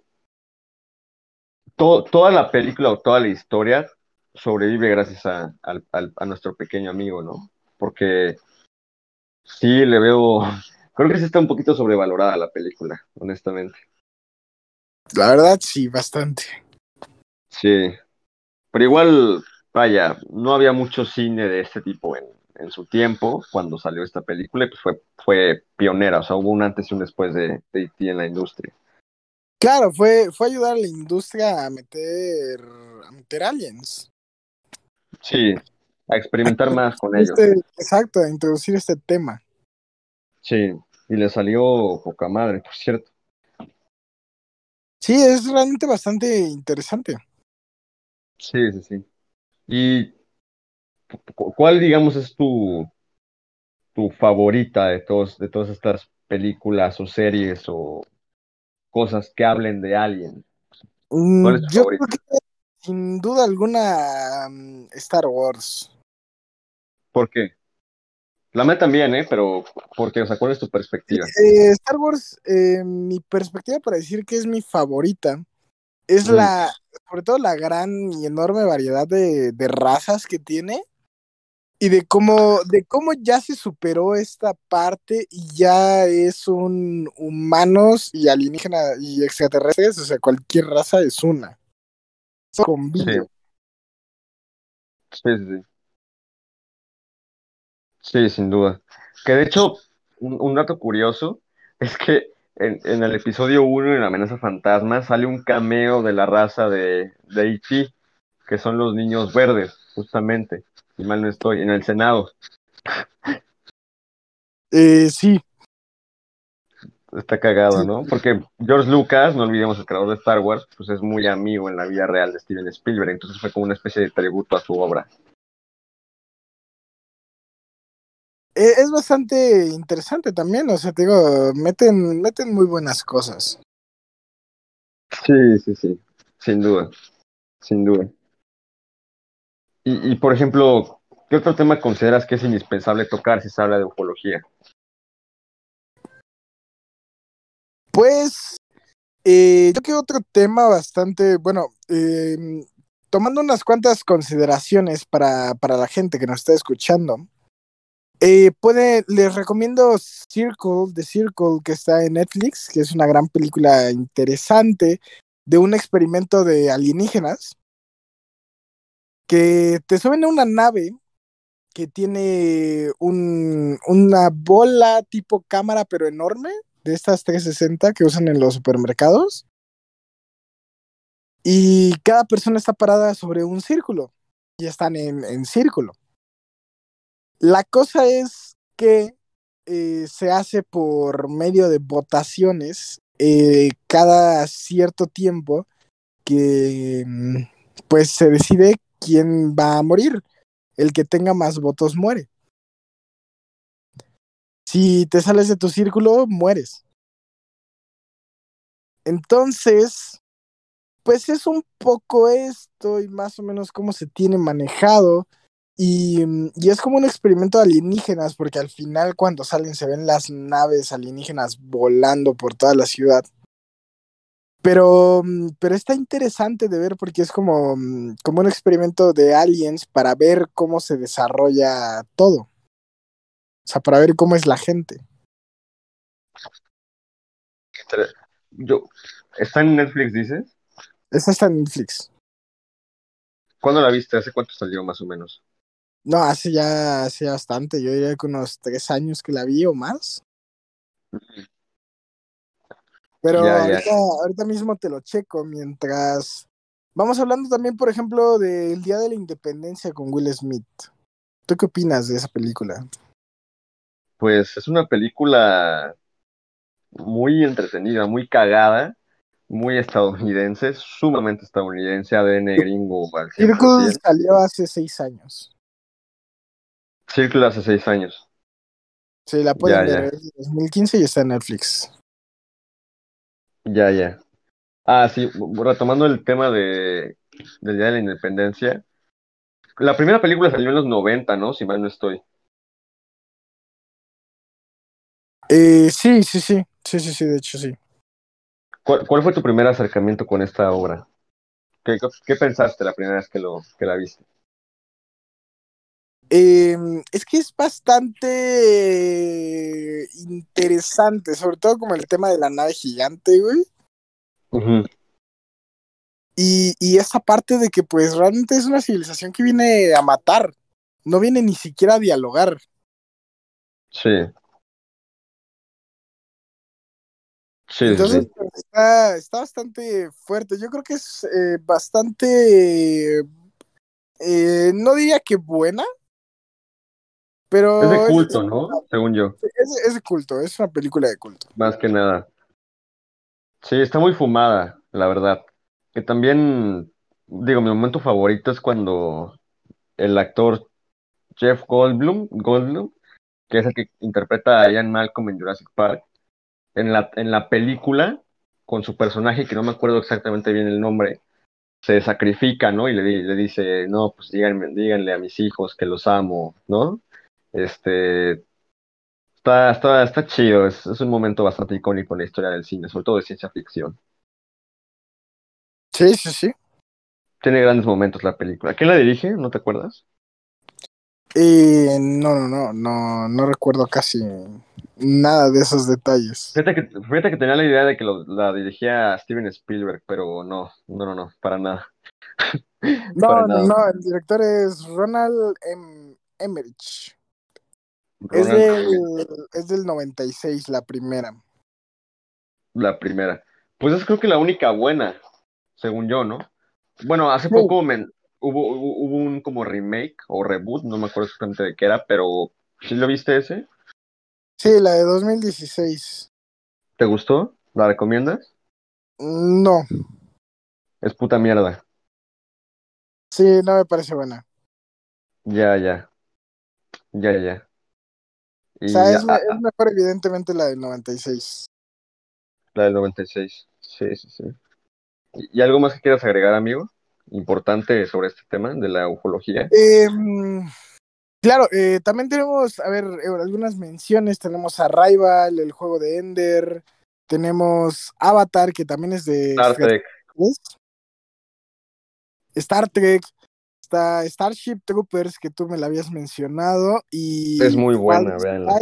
to- toda la película o toda la historia sobrevive gracias a, al- al- a nuestro pequeño amigo, ¿no? Porque sí le veo, [laughs] creo que sí está un poquito sobrevalorada la película, honestamente. La verdad, sí, bastante. Sí, pero igual, vaya, no había mucho cine de este tipo en, en su tiempo cuando salió esta película y pues fue, fue pionera, o sea, hubo un antes y un después de, de E.T. en la industria. Claro, fue, fue ayudar a la industria a meter, a meter aliens. Sí, a experimentar más con ellos. Este- exacto, a introducir este tema. Sí, y le salió poca madre, por cierto. Sí, es realmente bastante interesante. Sí, sí, sí. ¿Y cu- cuál, digamos, es tu, tu favorita de todos, de todas estas películas o series o cosas que hablen de alguien? Mm, ¿Cuál es tu Yo creo que sin duda alguna mm, Star Wars. ¿Por qué? La mía también, ¿eh? Pero, ¿por qué? O sea, ¿cuál es tu perspectiva? Eh, Star Wars, eh, mi perspectiva para decir que es mi favorita es la, sobre todo la gran y enorme variedad de, de razas que tiene y de cómo, de cómo ya se superó esta parte y ya es un humanos y alienígena y extraterrestres, o sea, cualquier raza es una. con Sí. Sí, sí, sí. Sin duda. Que de hecho, un, un dato curioso es que en, en el episodio 1 en la amenaza fantasma sale un cameo de la raza de, de E.T., que son los niños verdes, justamente, si mal no estoy, en el Senado. Eh, sí, Está cagado, Sí. ¿no? Porque George Lucas, no olvidemos el creador de Star Wars, pues es muy amigo en la vida real de Steven Spielberg, entonces fue como una especie de tributo a su obra. eh, es bastante interesante también, o sea, te digo, meten, meten muy buenas cosas. Sí, sí, sí, sin duda, sin duda. Y, y, por ejemplo, ¿qué otro tema consideras que es indispensable tocar si se habla de ufología? Pues, eh, yo creo que otro tema bastante, bueno, eh, tomando unas cuantas consideraciones para, para la gente que nos está escuchando, eh, puede, les recomiendo Circle, The Circle, que está en Netflix, que es una gran película interesante de un experimento de alienígenas que te suben a una nave que tiene un, una bola tipo cámara, pero enorme, de estas 360 que usan en los supermercados. Y cada persona está parada sobre un círculo. Y están en, en círculo. La cosa es que eh, se hace por medio de votaciones eh, cada cierto tiempo que mm, pues se decide quién va a morir. El que tenga más votos muere. Si te sales de tu círculo, mueres. Entonces, pues es un poco esto y más o menos cómo se tiene manejado. Y, y, es como un experimento de alienígenas, porque al final cuando salen se ven las naves alienígenas volando por toda la ciudad. Pero, pero está interesante de ver porque es como, como un experimento de aliens para ver cómo se desarrolla todo. O sea, para ver cómo es la gente. Yo, ¿Está en Netflix, dices? Esta está en Netflix. ¿Cuándo la viste? ¿Hace cuánto salió más o menos? No, hace ya, hace bastante. Yo diría que unos tres años que la vi o más. Pero ahorita, ahorita mismo te lo checo mientras. Vamos hablando también, por ejemplo, del Día de la Independencia con Will Smith. ¿Tú qué opinas de esa película? Pues es una película muy entretenida, muy cagada, muy estadounidense, sumamente estadounidense, ADN gringo 100%. salió hace seis años. Círculo hace seis años. Sí, la pueden Ya, ver, ya. es de 2015 y está en Netflix. Ya, ya. Ah, sí, retomando el tema de, del Día de la Independencia. La primera película salió en los 90, ¿no? Si mal no estoy. Eh, sí, sí, sí, sí, sí, sí, de hecho sí. ¿Cuál, cuál fue tu primer acercamiento con esta obra? ¿Qué, qué pensaste la primera vez que, lo, que la viste? Eh, es que es bastante interesante, sobre todo como el tema de la nave gigante, güey. Y, y esa parte de que pues realmente es una civilización que viene a matar, no viene ni siquiera a dialogar. Sí. Sí, Entonces sí. pues, está, está bastante fuerte. Yo creo que es eh, bastante, eh, no diría que buena, pero Es de culto, ¿no? Según yo, es, es de culto, es una película de culto. más que nada. Sí, está muy fumada, la verdad. Que también, digo, mi momento favorito es cuando el actor Jeff Goldblum, Goldblum, que es el que interpreta a Ian Malcolm en Jurassic Park, en la, en la película, con su personaje, que no me acuerdo exactamente bien el nombre, se sacrifica, ¿no? Y le, le dice, no, pues díganme, díganle a mis hijos que los amo, ¿no? Este, está, está, está chido, es, es un momento bastante icónico en la historia del cine, sobre todo de ciencia ficción. Sí, sí, sí. Tiene grandes momentos la película. ¿Quién la dirige? ¿No te acuerdas? Eh, no, no, no, no, no recuerdo casi nada de esos detalles. Fíjate que, fíjate que tenía la idea de que lo- la dirigía Steven Spielberg, pero no, no, no, no, para nada. [laughs] No, Para nada. no, el director es Ronald M. Emmerich. Es del, es del 96, la primera. La primera. Pues es creo que la única buena, según yo, ¿no? Bueno, hace Sí. poco me- hubo, hubo, hubo un como remake o reboot, no me acuerdo exactamente de qué era, pero ¿sí lo viste ese? Sí, la de 2016. ¿Te gustó? ¿La recomiendas? No, Es puta mierda. sí, no me parece buena. Ya, ya. Ya, ya. O sea, es, me- es mejor evidentemente la del 96. la del 96. Sí, sí, sí. ¿Y y algo más que quieras agregar, amigo? Importante sobre este tema de la ufología. Eh, mm, claro, eh, también tenemos, a ver, eh, algunas menciones. Tenemos Arrival, el juego de Ender. Tenemos Avatar, que también es de Star Trek. Star Trek, está Starship Troopers, que tú me la habías mencionado, y Es muy buena, véanla.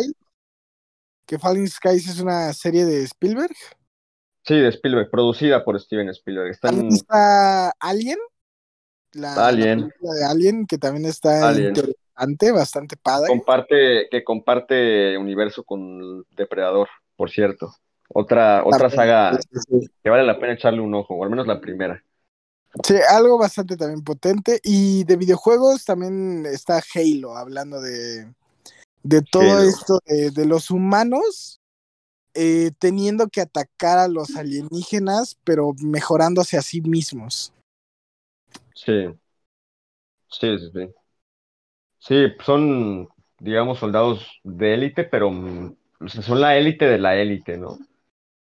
Que Falling Skies es una serie de Spielberg. Sí, de Spielberg, producida por Steven Spielberg. Está Alien, la, Alien. de Alien, que también está Alien. interesante, bastante padre. comparte, que comparte universo con Depredador, por cierto. Otra, otra saga sí, sí, sí. que vale la pena echarle un ojo, o al menos la primera. Sí, algo bastante también potente. Y de videojuegos también está Halo, hablando de, de todo Halo. esto de, de los humanos eh, teniendo que atacar a los alienígenas, pero mejorándose a sí mismos. Sí. Sí, sí, sí. Sí, son, digamos, soldados de élite, pero son la élite de la élite, ¿no?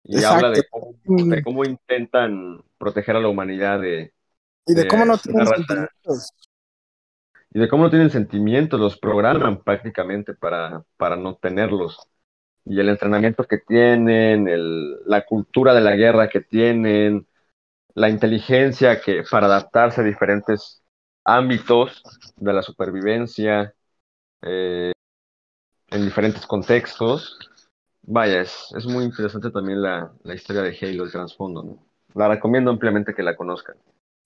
Y Exacto. habla de cómo, de cómo intentan proteger a la humanidad de, Y de cómo no una tienen sentimientos. y de cómo no tienen sentimientos, los programan prácticamente para, para no tenerlos. Y el entrenamiento que tienen, el, la cultura de la guerra que tienen, la inteligencia que para adaptarse a diferentes ámbitos de la supervivencia, eh, en diferentes contextos. Vaya, es, es muy interesante también la, la historia de Halo, el trasfondo, ¿no? La recomiendo ampliamente que la conozcan.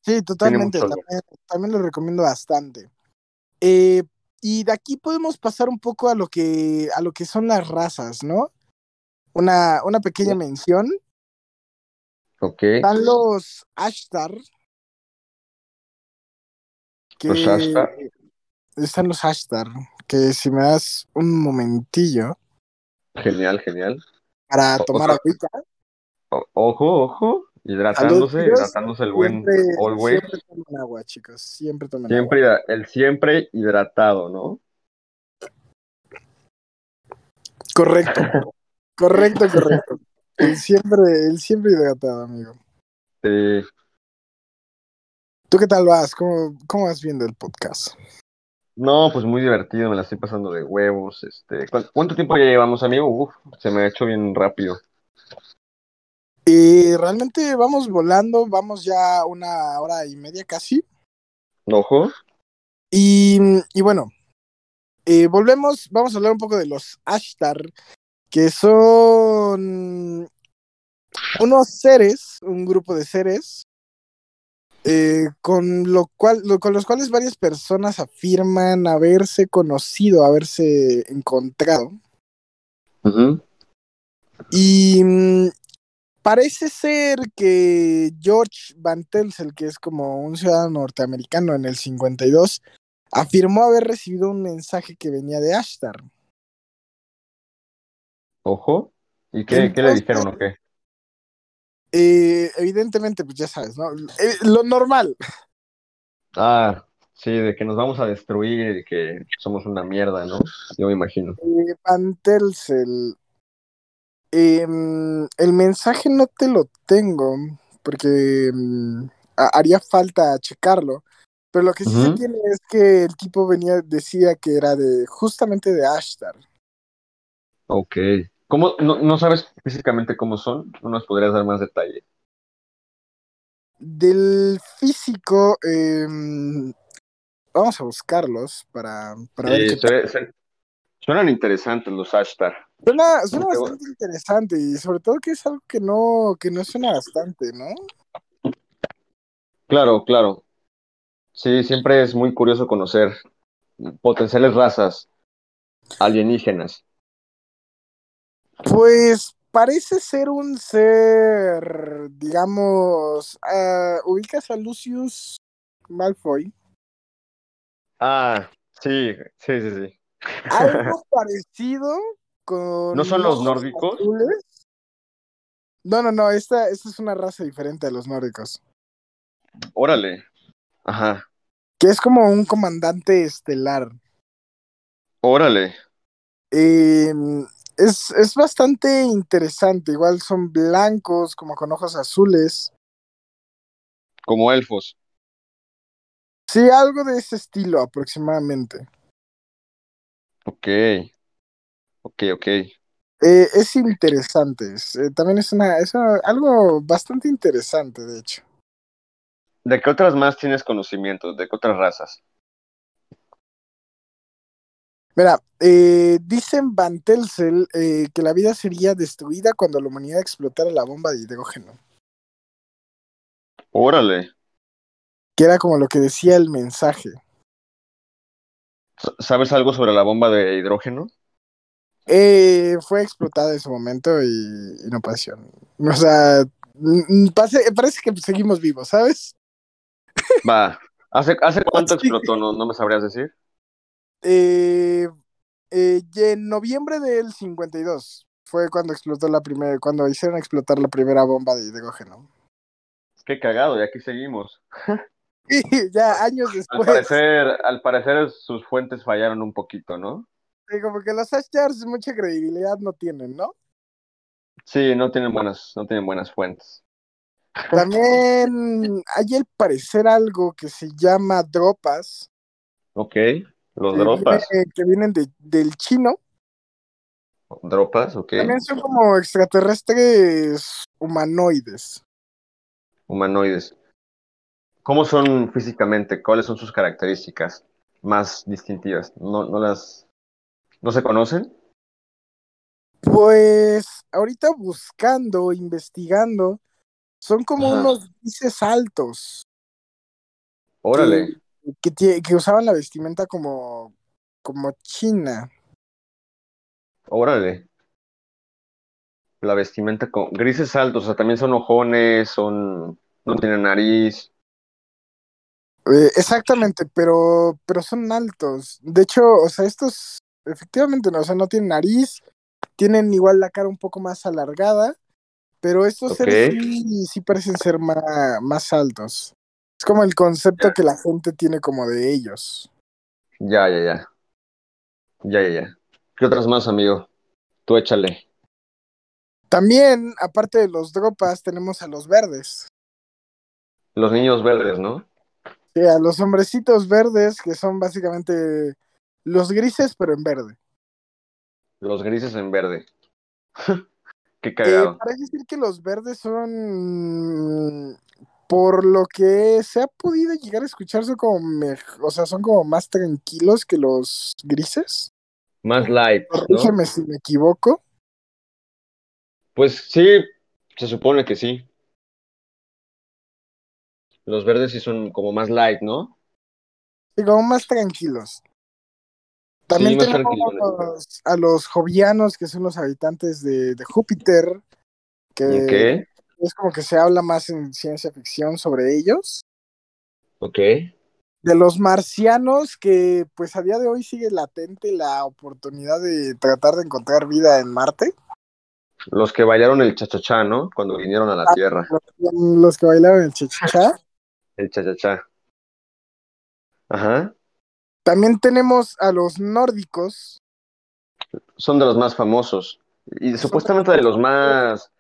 Sí, totalmente. También, también lo recomiendo bastante. Eh, y de aquí podemos pasar un poco a lo que, a lo que son las razas, ¿no? Una, una pequeña mención. ¿Ok? Están los Ashtar. Que Los Ashtar. Están los Ashtar. Que si me das un momentillo Genial, genial. para tomar agüita. O- ojo, ojo, hidratándose, hidratándose el buen Siempre, always. siempre tomen agua, chicos. Siempre tomen Siempre, agua. el siempre hidratado, ¿no? Correcto. [laughs] correcto, correcto. El siempre, el siempre hidratado, amigo. Sí. ¿Tú qué tal vas? ¿Cómo, cómo vas viendo el podcast? No, pues muy divertido, me la estoy pasando de huevos. Este, ¿cu- ¿cuánto tiempo ya llevamos, amigo? Uf, se me ha hecho bien rápido. Y realmente vamos volando, vamos ya una hora y media casi. Ojo. Y, y bueno, eh, volvemos, vamos a hablar un poco de los Ashtar, que son unos seres, un grupo de seres, eh, con, lo cual, lo- con los cuales varias personas afirman haberse conocido, haberse encontrado. Y mm, parece ser que George Van Telsel, que es como un ciudadano norteamericano en el 52, afirmó haber recibido un mensaje que venía de Ashtar. Ojo. ¿Y qué, qué le dijeron o qué? Eh, evidentemente, pues ya sabes, ¿no? Eh, lo normal. Ah, sí, de que nos vamos a destruir y que somos una mierda, ¿no? Yo me imagino. Eh, Van Telsel. Em, el mensaje no te lo tengo, porque ha- haría falta checarlo. Pero lo que sí se tiene es que el tipo venía, decía que era de justamente de Ashtar. Ok. ¿Cómo, no, no sabes físicamente cómo son? ¿No nos podrías dar más detalle? Del físico, em, vamos a buscarlos para, para ver qué se- suenan interesantes los Ashtar. Suena, suena bastante interesante y sobre todo que es algo que no, que no suena bastante, ¿no? Claro, claro. Sí, siempre es muy curioso conocer potenciales razas alienígenas. Pues parece ser un ser, digamos, ah, ubicas a Lucius Malfoy. Ah, sí, sí, sí, sí. Algo [laughs] parecido con. ¿No son los nórdicos? azules. No, no, no, esta, esta es una raza diferente a los nórdicos. Órale. Ajá. Que es como un comandante estelar. Órale. Eh, es, es bastante interesante. Igual son blancos, como con ojos azules. Como elfos. Sí, algo de ese estilo aproximadamente. Ok. Ok, ok. Eh, es interesante. es, eh, también es, una, es una- algo bastante interesante, de hecho. ¿De qué otras más tienes conocimiento? ¿De qué otras razas? Mira, eh, dicen Van Telsel que la vida sería destruida cuando la humanidad explotara la bomba de hidrógeno. Órale. Que era como lo que decía el mensaje. ¿Sabes algo sobre la bomba de hidrógeno? Eh, fue explotada en su momento y, y no pasó. O sea, pase- parece que seguimos vivos, ¿sabes? Va. ¿Hace, hace [laughs] cuánto explotó? ¿No, no me sabrías decir? Eh, eh, en noviembre del 52 fue cuando explotó la primera, cuando hicieron explotar la primera bomba de hidrógeno. Qué cagado, y aquí seguimos. [laughs] [laughs] Y ya años Al después, parecer, al parecer sus fuentes fallaron un poquito, ¿no? Eh, como que los Ashjars mucha credibilidad no tienen, ¿no? Sí, no tienen buenas, no tienen buenas fuentes. También hay al parecer algo que se llama dropas, Ok. Los que, dropas. viene- que vienen de- del chino. Dropas, ok. También son como extraterrestres humanoides. Humanoides. ¿Cómo son físicamente? ¿Cuáles son sus características más distintivas? ¿No, no las, no se conocen? Pues ahorita buscando, investigando, son como unos grises altos Órale. que usaban la vestimenta como, como china. Órale. La vestimenta con grises altos, o sea, también son ojones, son, no tienen nariz. Eh, exactamente, pero, pero son altos. De hecho, o sea, estos efectivamente no, o sea, no tienen nariz, tienen igual la cara un poco más alargada, pero estos seres sí, sí parecen ser más, más altos. Es como el concepto que la gente tiene como de ellos. Ya, ya, ya. Ya, ya, ya. ¿Qué otras más, amigo? Tú échale. También, aparte de los dropas, tenemos a los verdes. Los niños verdes, ¿no? Sí, a los hombrecitos verdes, que son básicamente los grises, pero en verde. Los grises en verde. [laughs] Qué Eh, cagado. parece decir que los verdes son, por lo que se ha podido llegar a escuchar, son como, o sea, son como más tranquilos que los grises. Más light, ¿no? Corrígeme si me equivoco. Pues sí, se supone que sí. Los verdes sí son como más light, ¿no? Sí, como más tranquilos. También tenemos a los jovianos, que son los habitantes de, de Júpiter, que es como que se habla más en ciencia ficción sobre ellos. ok. De los marcianos, que pues a día de hoy sigue latente la oportunidad de tratar de encontrar vida en Marte. Los que bailaron el chachachá, ¿no? Cuando vinieron a la Ah. Tierra. Los, los que bailaron el chichichá. El chachachá. Ajá. También tenemos a los nórdicos. Son de los más famosos. Y supuestamente de los más,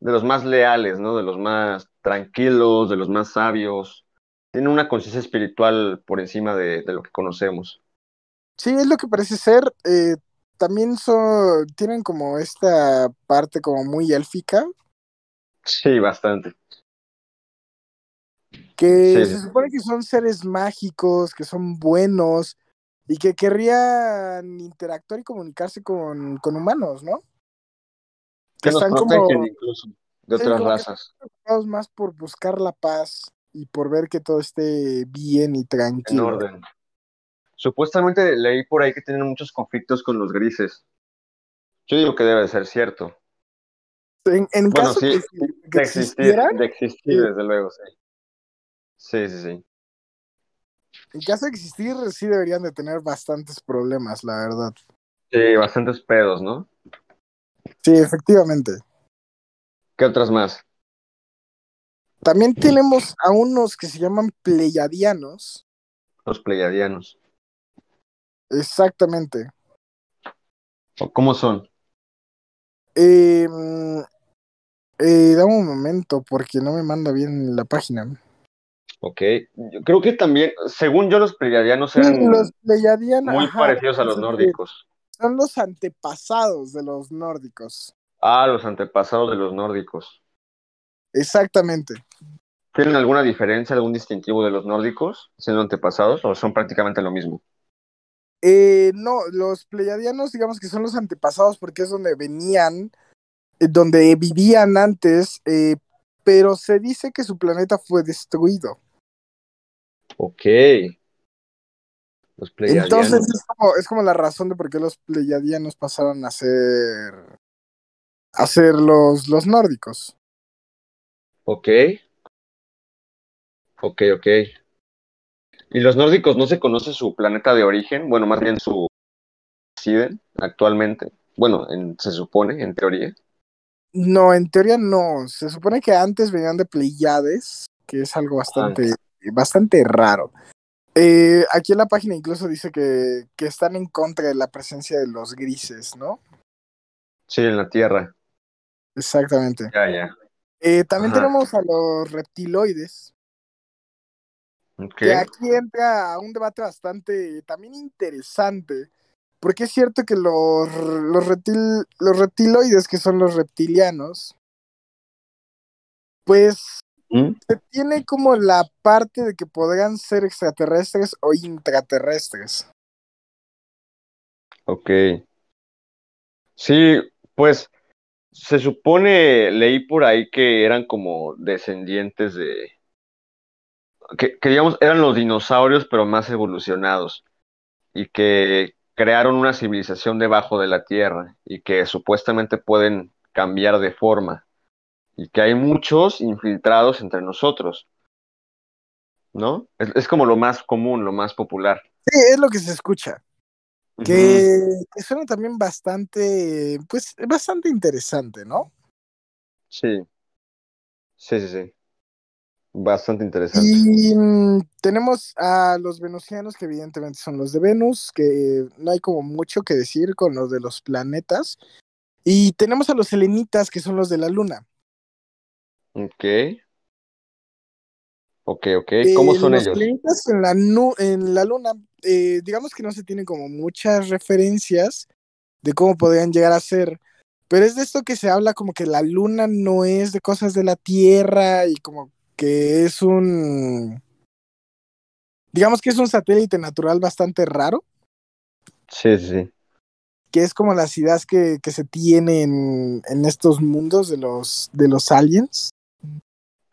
de los más leales, ¿no? De los más tranquilos, de los más sabios. Tienen una conciencia espiritual por encima de, de lo que conocemos. Sí, es lo que parece ser. eh, también son, tienen como esta parte como muy élfica, Sí, bastante. Que Sí, se supone que son seres mágicos, que son buenos y que querrían interactuar y comunicarse con, con humanos, ¿no? Que están protegen como incluso de otras razas. más por buscar la paz y por ver que todo esté bien y En tranquilo. orden. Supuestamente leí por ahí que tienen muchos conflictos con los grises. Yo digo que debe de ser cierto. En, en Bueno, caso sí, que, que de existir, existieran, de existir, sí. desde luego, sí. Sí, sí, sí. en caso de existir, sí deberían de tener bastantes problemas, la verdad. Sí, bastantes pedos, ¿no? Sí, efectivamente. ¿Qué otras más? También tenemos a unos que se llaman pleiadianos. Los pleiadianos. Exactamente. ¿O ¿Cómo son? Eh, eh, dame un momento porque no me manda bien la página. Ok. Yo creo que también, según yo, los pleiadianos Sí, eran los muy ajá, parecidos a los nórdicos. Son los antepasados de los nórdicos. Ah, los antepasados de los nórdicos. Exactamente. ¿Tienen alguna diferencia, algún distintivo de los nórdicos siendo antepasados o son prácticamente lo mismo? Eh, no, los pleiadianos, digamos que son los antepasados porque es donde venían, eh, donde vivían antes, eh, pero se dice que su planeta fue destruido. Ok. Los. Entonces es como, es como la razón de por qué los pleiadianos pasaron a ser, a ser los, los nórdicos. Ok. Ok, ok. ¿Y los nórdicos no se conoce su planeta de origen? Bueno, más bien su residen actualmente. Bueno, en- se supone, en teoría. No, en teoría no. Se supone que antes venían de Pleiades, que es algo bastante, bastante raro. Eh, aquí en la página incluso dice que, que están en contra de la presencia de los grises, ¿no? Sí, en la Tierra. Exactamente. Ya, ya. Eh, también Ajá. tenemos a los reptiloides, Ok. que aquí entra a un debate bastante también interesante, porque es cierto que los, los, reptil, los reptiloides, que son los reptilianos, pues ¿Mm? se tiene como la parte de que podrían ser extraterrestres o intraterrestres. Ok. Sí, pues se supone, leí por ahí que eran como descendientes de, que, que digamos eran los dinosaurios pero más evolucionados y que crearon una civilización debajo de la Tierra y que supuestamente pueden cambiar de forma y que hay muchos infiltrados entre nosotros, ¿no? Es, es como lo más común, lo más popular. Sí, es lo que se escucha. Que, que suena también bastante, pues, bastante interesante, ¿no? Sí, sí, sí, sí. Bastante interesante. Y mm, tenemos a los venusianos, que evidentemente son los de Venus, que no hay como mucho que decir con los de los planetas. Y tenemos a los selenitas, que son los de la luna. Ok. Ok, ok. ¿Cómo Eh, son los ellos? selenitas en la, nu- en la luna, eh, digamos que no se tienen como muchas referencias de cómo podrían llegar a ser. Pero es de esto que se habla como que la luna no es de cosas de la Tierra y como que es un... Digamos que es un satélite natural bastante raro, Sí, sí, sí. que es como las ideas que, que se tienen en estos mundos de los, de los aliens.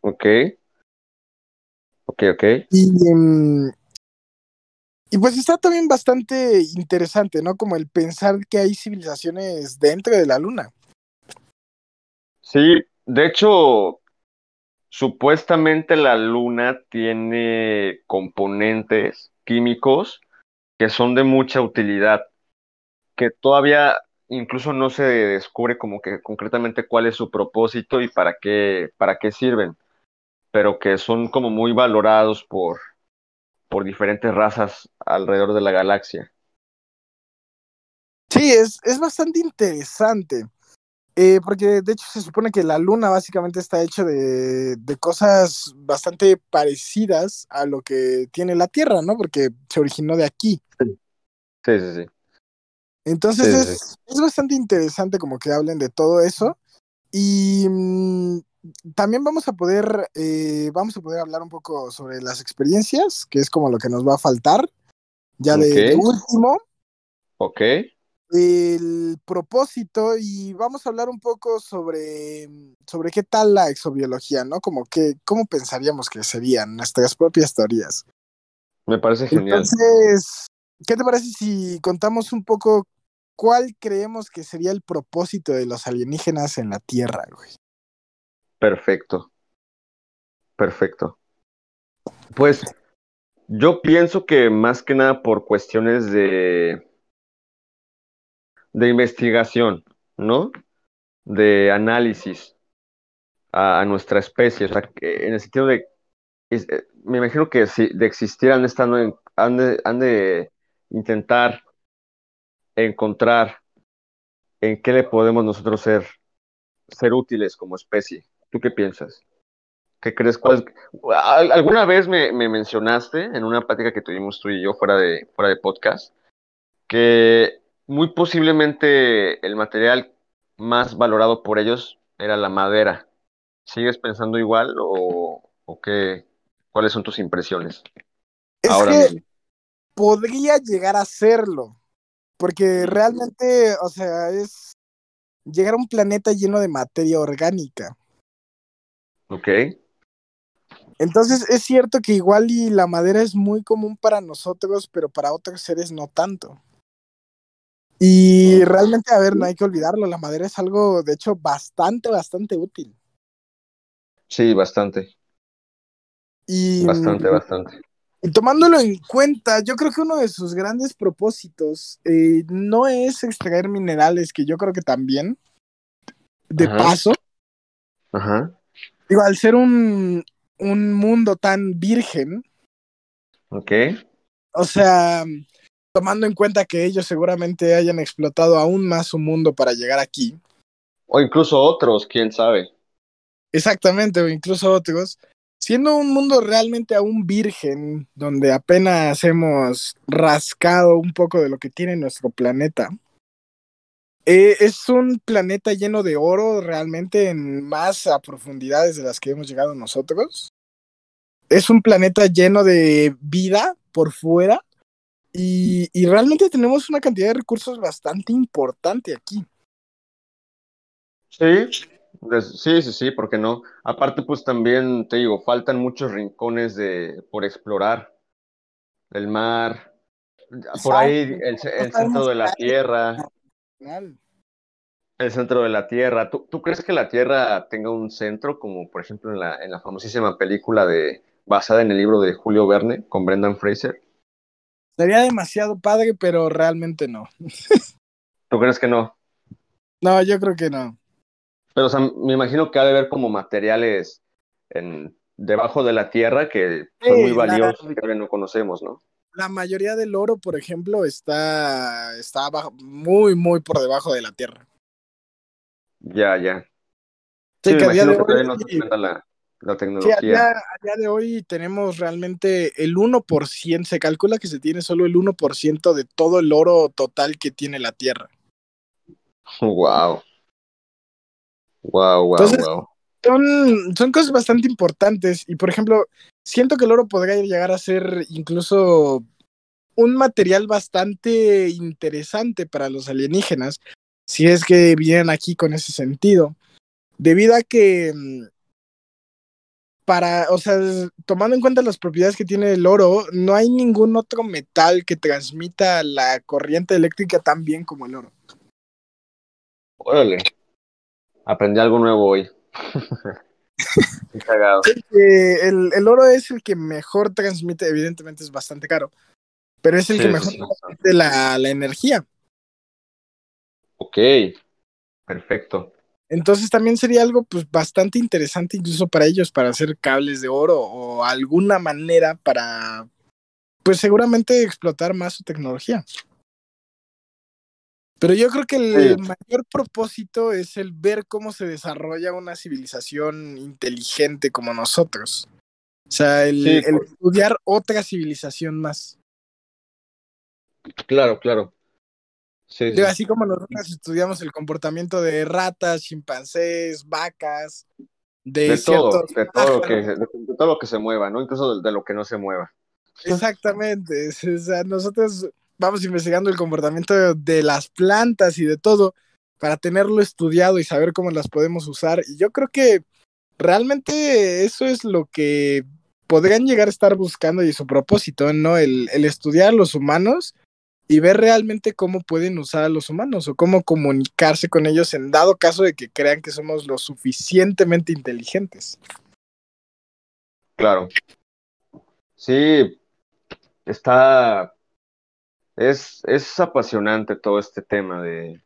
Ok. Ok, ok. Y, em, y pues está también bastante interesante, ¿no? Como el pensar que hay civilizaciones dentro de la luna. Sí, de hecho, supuestamente la luna tiene componentes químicos que son de mucha utilidad, que todavía incluso no se descubre como que concretamente cuál es su propósito y para qué, para qué sirven, pero que son como muy valorados por, por diferentes razas alrededor de la galaxia. Sí, es, es bastante interesante. Eh, porque de hecho se supone que la luna básicamente está hecha de, de cosas bastante parecidas a lo que tiene la Tierra, ¿no? Porque se originó de aquí. Sí, sí, sí. Entonces Sí, sí, es, es bastante interesante como que hablen de todo eso. Y mm, también vamos a poder, eh, vamos a poder hablar un poco sobre las experiencias, que es como lo que nos va a faltar. Ya de, último, Ok. el propósito y vamos a hablar un poco sobre, sobre qué tal la exobiología, ¿no? Como que, ¿cómo pensaríamos que serían nuestras propias teorías? Me parece genial. Entonces, ¿qué te parece si contamos un poco cuál creemos que sería el propósito de los alienígenas en la Tierra, güey? Perfecto. Perfecto. Pues yo pienso que más que nada por cuestiones de, de investigación, ¿no? De análisis a, nuestra especie. O sea, que en el sentido de, eh, me imagino que si de existir han, estado en- han, de, han de intentar encontrar en qué le podemos nosotros ser, ser útiles como especie. ¿Tú qué piensas? ¿Qué crees? ¿Cuál- al- alguna vez me, me mencionaste en una plática que tuvimos tú y yo fuera de, fuera de podcast que muy posiblemente el material más valorado por ellos era la madera. ¿Sigues pensando igual o, o qué? ¿Cuáles son tus impresiones Es ahora que mismo? podría llegar a serlo, porque realmente, o sea, es llegar a un planeta lleno de materia orgánica. Ok, Entonces es cierto que igual y la madera es muy común para nosotros, pero para otros seres no tanto. Y realmente, a ver, no hay que olvidarlo, la madera es algo, de hecho, bastante, bastante útil. sí, bastante, Y, bastante, bastante. y tomándolo en cuenta, yo creo que uno de sus grandes propósitos eh, no es extraer minerales, que yo creo que también, de Ajá. paso, Ajá, digo, al ser un, un mundo tan virgen, ok. O sea, tomando en cuenta que ellos seguramente hayan explotado aún más su mundo para llegar aquí. O incluso otros, quién sabe. Exactamente, o incluso otros. Siendo un mundo realmente aún virgen, donde apenas hemos rascado un poco de lo que tiene nuestro planeta. Eh, es un planeta lleno de oro realmente en más a profundidades de las que hemos llegado nosotros. Es un planeta lleno de vida por fuera y, y realmente tenemos una cantidad de recursos bastante importante aquí. Sí, sí, sí, sí, ¿por qué no? Aparte, pues también te digo, faltan muchos rincones de por explorar. El mar, por ahí el centro de la Tierra, Final. el centro de la Tierra. ¿Tú, tú crees que la Tierra tenga un centro, como por ejemplo en la, en la famosísima película de basada en el libro de Julio Verne con Brendan Fraser? Sería demasiado padre, pero realmente no. [laughs] ¿Tú crees que no? No, yo creo que no. Pero o sea, me imagino que ha de haber como materiales en, debajo de la Tierra que son Sí, muy la- valiosos y que no conocemos, ¿no? La mayoría del oro, por ejemplo, está, está bajo- muy, muy por debajo de la tierra. Ya, ya. Sí, que a día de no hoy- se la, la Sí, a tecnología. día, a día de hoy tenemos realmente el 1%, se calcula que se tiene solo el 1% de todo el oro total que tiene la Tierra. Wow. Wow, wow, Entonces- wow. Son, son cosas bastante importantes y, por ejemplo, siento que el oro podría llegar a ser incluso un material bastante interesante para los alienígenas, si es que vienen aquí con ese sentido, debido a que mm, para, o sea, tomando en cuenta las propiedades que tiene el oro, no hay ningún otro metal que transmita la corriente eléctrica tan bien como el oro. Órale. Aprendí algo nuevo hoy. [laughs] Cagado. El, el oro es el que mejor transmite, evidentemente es bastante caro, pero es el Sí, que mejor sí. transmite la, la energía. Ok. Perfecto. Entonces también sería algo pues bastante interesante incluso para ellos para hacer cables de oro o alguna manera para pues seguramente explotar más su tecnología. Pero yo creo que el Sí. mayor propósito es el ver cómo se desarrolla una civilización inteligente como nosotros. O sea, el, Sí, el por- estudiar otra civilización más. Claro, claro. Sí. Digo, así como nosotros estudiamos el comportamiento de ratas, chimpancés, vacas, de, De todo, de todo lo que, de, todo lo que se mueva, ¿no? Incluso de, de lo que no se mueva. Exactamente. [laughs] O sea, nosotros vamos investigando el comportamiento de las plantas y de todo para tenerlo estudiado y saber cómo las podemos usar. Y yo creo que realmente eso es lo que podrían llegar a estar buscando y su propósito, ¿no? El, estudiar a los humanos y ver realmente cómo pueden usar a los humanos o cómo comunicarse con ellos en dado caso de que crean que somos lo suficientemente inteligentes. Claro. Sí, está. Es, es apasionante todo este tema de.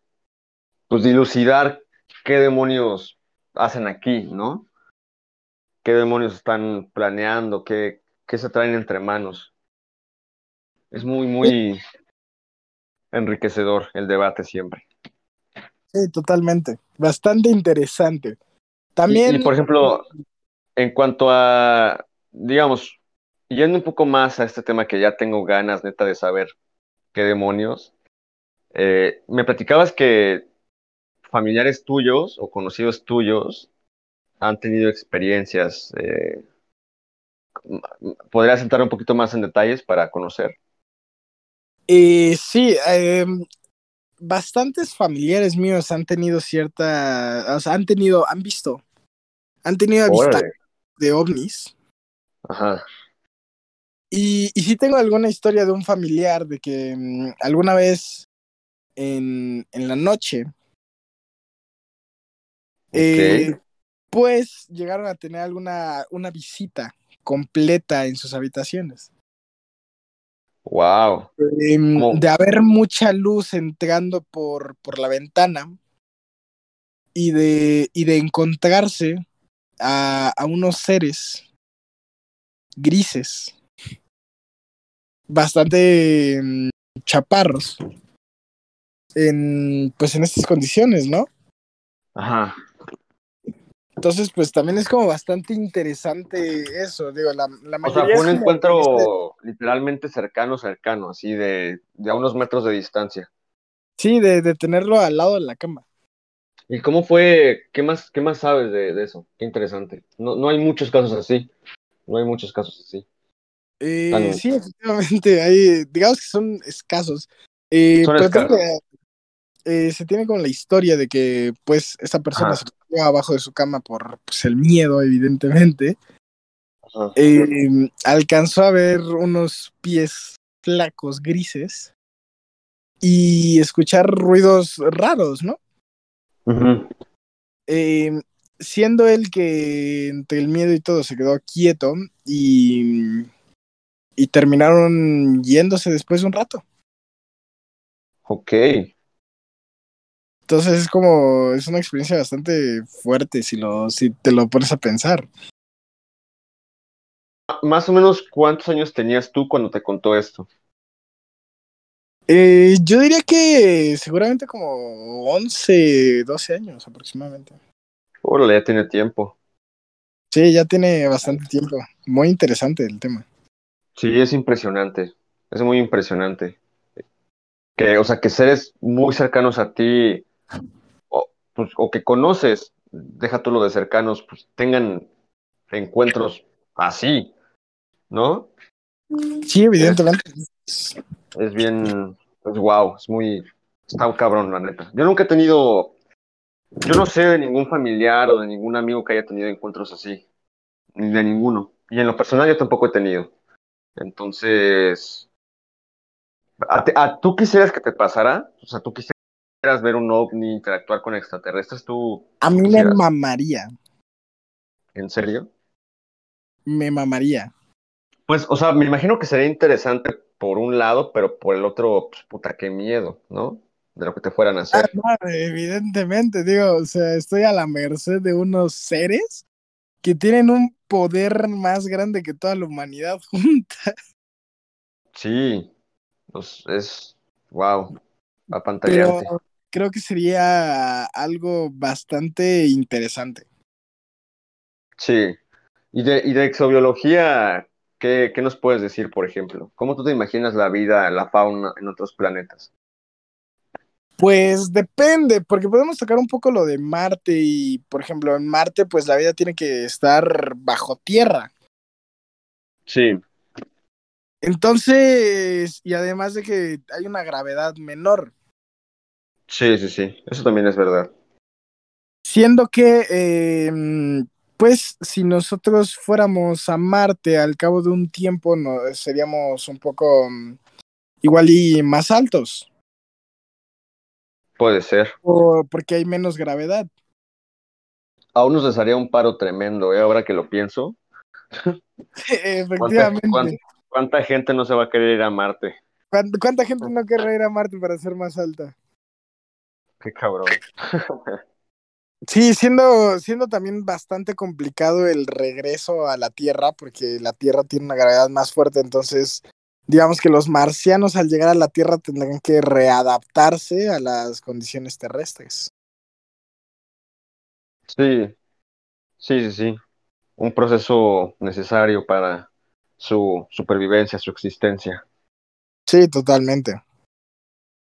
Pues dilucidar qué demonios hacen aquí, ¿no? ¿Qué demonios están planeando? ¿Qué, qué se traen entre manos? Es muy, muy enriquecedor el debate siempre. Sí, totalmente. Bastante interesante. También. Y, y, por ejemplo, en cuanto a, digamos, yendo un poco más a este tema que ya tengo ganas, neta, de saber qué demonios, eh, me platicabas que familiares tuyos o conocidos tuyos han tenido experiencias. Eh, ¿Podrías entrar un poquito más en detalles para conocer? Eh, sí, eh, bastantes familiares míos han tenido cierta, o sea, han tenido, han visto, han tenido avistamientos de ovnis. Ajá. Y, y sí tengo alguna historia de un familiar de que um, alguna vez en, en la noche, Okay. eh, pues llegaron a tener alguna una visita completa en sus habitaciones. Wow. Eh, de haber mucha luz entrando por, por la ventana y de, y de encontrarse a, a unos seres grises, bastante um, chaparros, en, pues en estas condiciones, ¿no? Ajá. Entonces, pues también es como bastante interesante eso, digo, la, la O sea, mayoría fue un encuentro literalmente cercano, cercano, así de, de a unos metros de distancia. Sí, de, de tenerlo al lado de la cama. ¿Y cómo fue? ¿Qué más, qué más sabes de, de eso? Qué interesante. No, no hay muchos casos así. No hay muchos casos así. Eh, sí, efectivamente, [laughs] hay, digamos que son escasos. Eh, Son escasos. eh, se tiene como la historia de que, pues, esta persona Ajá. se metió abajo de su cama por pues, el miedo, evidentemente. Eh, alcanzó a ver unos pies flacos, grises, y escuchar ruidos raros, ¿no? Eh, siendo él que entre el miedo y todo se quedó quieto y, y terminaron yéndose después de un rato. Ok. Entonces es como, es una experiencia bastante fuerte si, lo, si te lo pones a pensar. Más o menos, ¿cuántos años tenías tú cuando te contó esto? Eh, yo diría que seguramente como 11, 12 años aproximadamente. Órale, ya tiene tiempo. Sí, ya tiene bastante tiempo. Muy interesante el tema. Sí, es impresionante. Es muy impresionante. Que, o sea, que seres muy cercanos a ti, o, pues, o que conoces, deja tú lo de cercanos, pues tengan encuentros así, ¿no? Sí, evidentemente. Es bien, es wow, es muy, está un cabrón, la neta. Yo nunca he tenido, yo no sé de ningún familiar o de ningún amigo que haya tenido encuentros así, ni de ninguno. Y en lo personal yo tampoco he tenido. Entonces, ¿a, te- a- tú quisieras que te pasara? O sea, tú quisieras ver un ovni, interactuar con extraterrestres, tú, A mí me mamaría, ¿en serio? me mamaría. Pues, o sea, me imagino que sería interesante por un lado, pero por el otro, pues, puta, qué miedo, ¿no? De lo que te fueran a Ah, hacer. no, evidentemente, digo, o sea, estoy a la merced de unos seres que tienen un poder más grande que toda la humanidad [laughs] junta. Sí, pues, es, wow, Pero apantallante. creo que sería algo bastante interesante. Sí. Y de, y de exobiología, ¿qué, qué nos puedes decir, por ejemplo? ¿Cómo tú te imaginas la vida, la fauna en otros planetas? Pues depende, porque podemos tocar un poco lo de Marte y, por ejemplo, en Marte, pues la vida tiene que estar bajo tierra. Sí. Entonces, y además de que hay una gravedad menor. Sí, sí, sí, eso también es verdad. Siendo que, eh, pues, si nosotros fuéramos a Marte al cabo de un tiempo, no, seríamos un poco mm, igual y más altos. Puede ser. O porque hay menos gravedad. Aún nos haría un paro tremendo, ¿eh? ahora que lo pienso. [laughs] Efectivamente. ¿Cuánta, cuánta, cuánta gente no se va a querer ir a Marte? ¿Cuánta, cuánta gente no querrá ir a Marte para ser más alta? Qué cabrón. [laughs] Sí, siendo, siendo también bastante complicado el regreso a la Tierra, porque la Tierra tiene una gravedad más fuerte, entonces digamos que los marcianos al llegar a la Tierra tendrán que readaptarse a las condiciones terrestres. Sí, sí, sí, sí. Un proceso necesario para su supervivencia, su existencia. Sí, totalmente.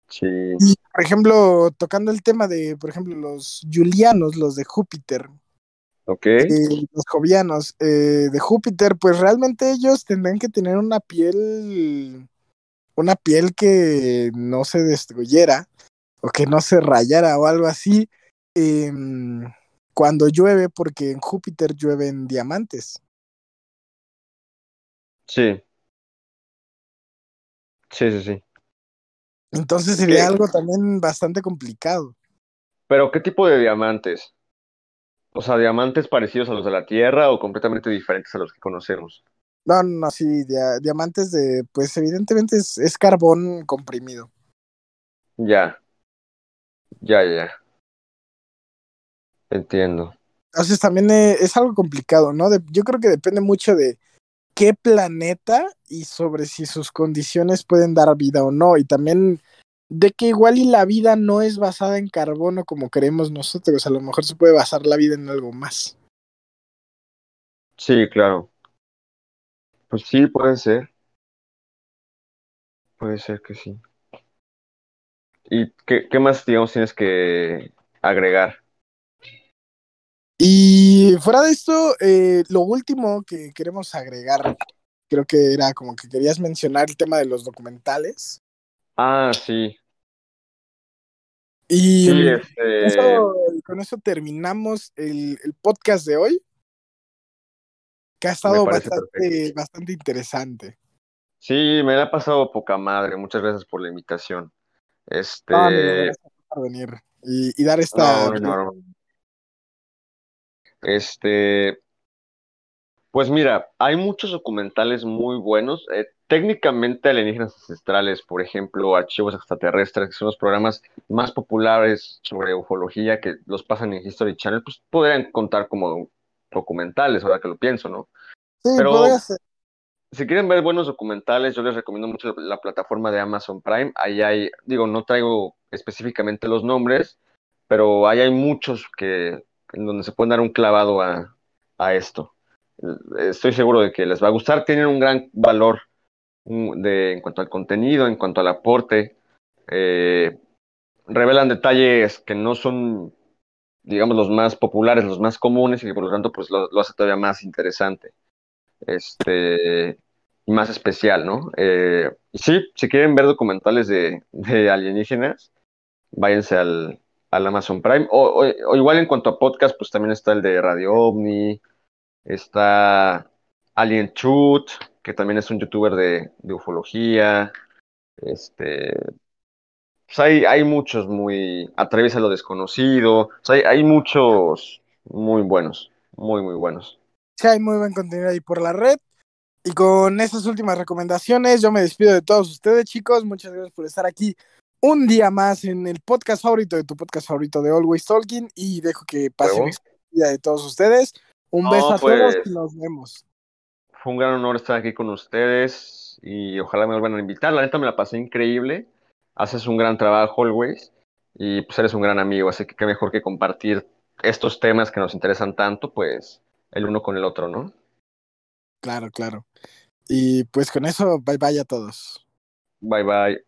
Sí. Por ejemplo, tocando el tema de, por ejemplo, los julianos, los de Júpiter, Ok. eh, los jovianos eh, de Júpiter, pues realmente ellos tendrán que tener una piel, una piel que no se destruyera o que no se rayara o algo así em, cuando llueve, porque en Júpiter llueven diamantes. Sí. Sí, sí, sí. Entonces sería ¿Qué? algo también bastante complicado. Pero, ¿qué tipo de diamantes? O sea, diamantes parecidos a los de la Tierra o completamente diferentes a los que conocemos. No, no, sí, dia- diamantes de, pues evidentemente es, es carbón comprimido. Ya. Ya, ya. Entiendo. Entonces también eh, es algo complicado, ¿no? De- yo creo que depende mucho de qué planeta y sobre si sus condiciones pueden dar vida o no. Y también de que igual y la vida no es basada en carbono como creemos nosotros. A lo mejor se puede basar la vida en algo más. Sí, claro. Pues sí, puede ser. Puede ser que sí. ¿Y qué, qué más, digamos, tienes que agregar? Y fuera de esto, eh, lo último que queremos agregar, creo que era como que querías mencionar el tema de los documentales. Ah, sí. Y Sí, este. eso- con eso terminamos el, el podcast de hoy, que ha estado bastante, bastante interesante. Sí, me la ha pasado poca madre. Muchas gracias por la invitación. Este. No, gracias por venir y, y dar esta... No, no. Este. Pues mira, hay muchos documentales muy buenos. Eh, técnicamente, Alienígenas Ancestrales, por ejemplo, Archivos Extraterrestres, que son los programas más populares sobre ufología que los pasan en History Channel, pues podrían contar como documentales, ahora que lo pienso, ¿no? Sí, pero- ser. Si quieren ver buenos documentales, yo les recomiendo mucho la plataforma de Amazon Prime. Ahí hay, digo, no traigo específicamente los nombres, pero ahí hay muchos que en donde se pueden dar un clavado a, a esto. Estoy seguro de que les va a gustar. Tienen un gran valor de, en cuanto al contenido, en cuanto al aporte. Eh, revelan detalles que no son, digamos, los más populares, los más comunes, y que por lo tanto, pues lo, hace todavía más interesante este, y más especial, ¿no? Eh, sí, si quieren ver documentales de, alienígenas, váyanse al, Amazon Prime. O igual en cuanto a podcast, pues también está el de Radio OVNI, está Alien Shoot, que también es un youtuber de, de ufología. Este, pues hay, hay muchos muy, Atreves a lo desconocido. O sea, hay, hay muchos muy buenos, muy, muy buenos. Sí, hay muy buen contenido ahí por la red. Y con esas últimas recomendaciones, yo me despido de todos ustedes, chicos. Muchas gracias por estar aquí un día más en el podcast favorito de tu podcast favorito de Always Talking. Y dejo que Huevo. el día de todos ustedes. Un No, beso a pues. todos y nos vemos. Fue un gran honor estar aquí con ustedes y ojalá me vuelvan a invitar. La neta me la pasé increíble. Haces un gran trabajo, always. Y pues eres un gran amigo, así que qué mejor que compartir estos temas que nos interesan tanto, pues el uno con el otro, ¿no? Claro, claro. Y pues con eso, bye bye a todos. Bye bye.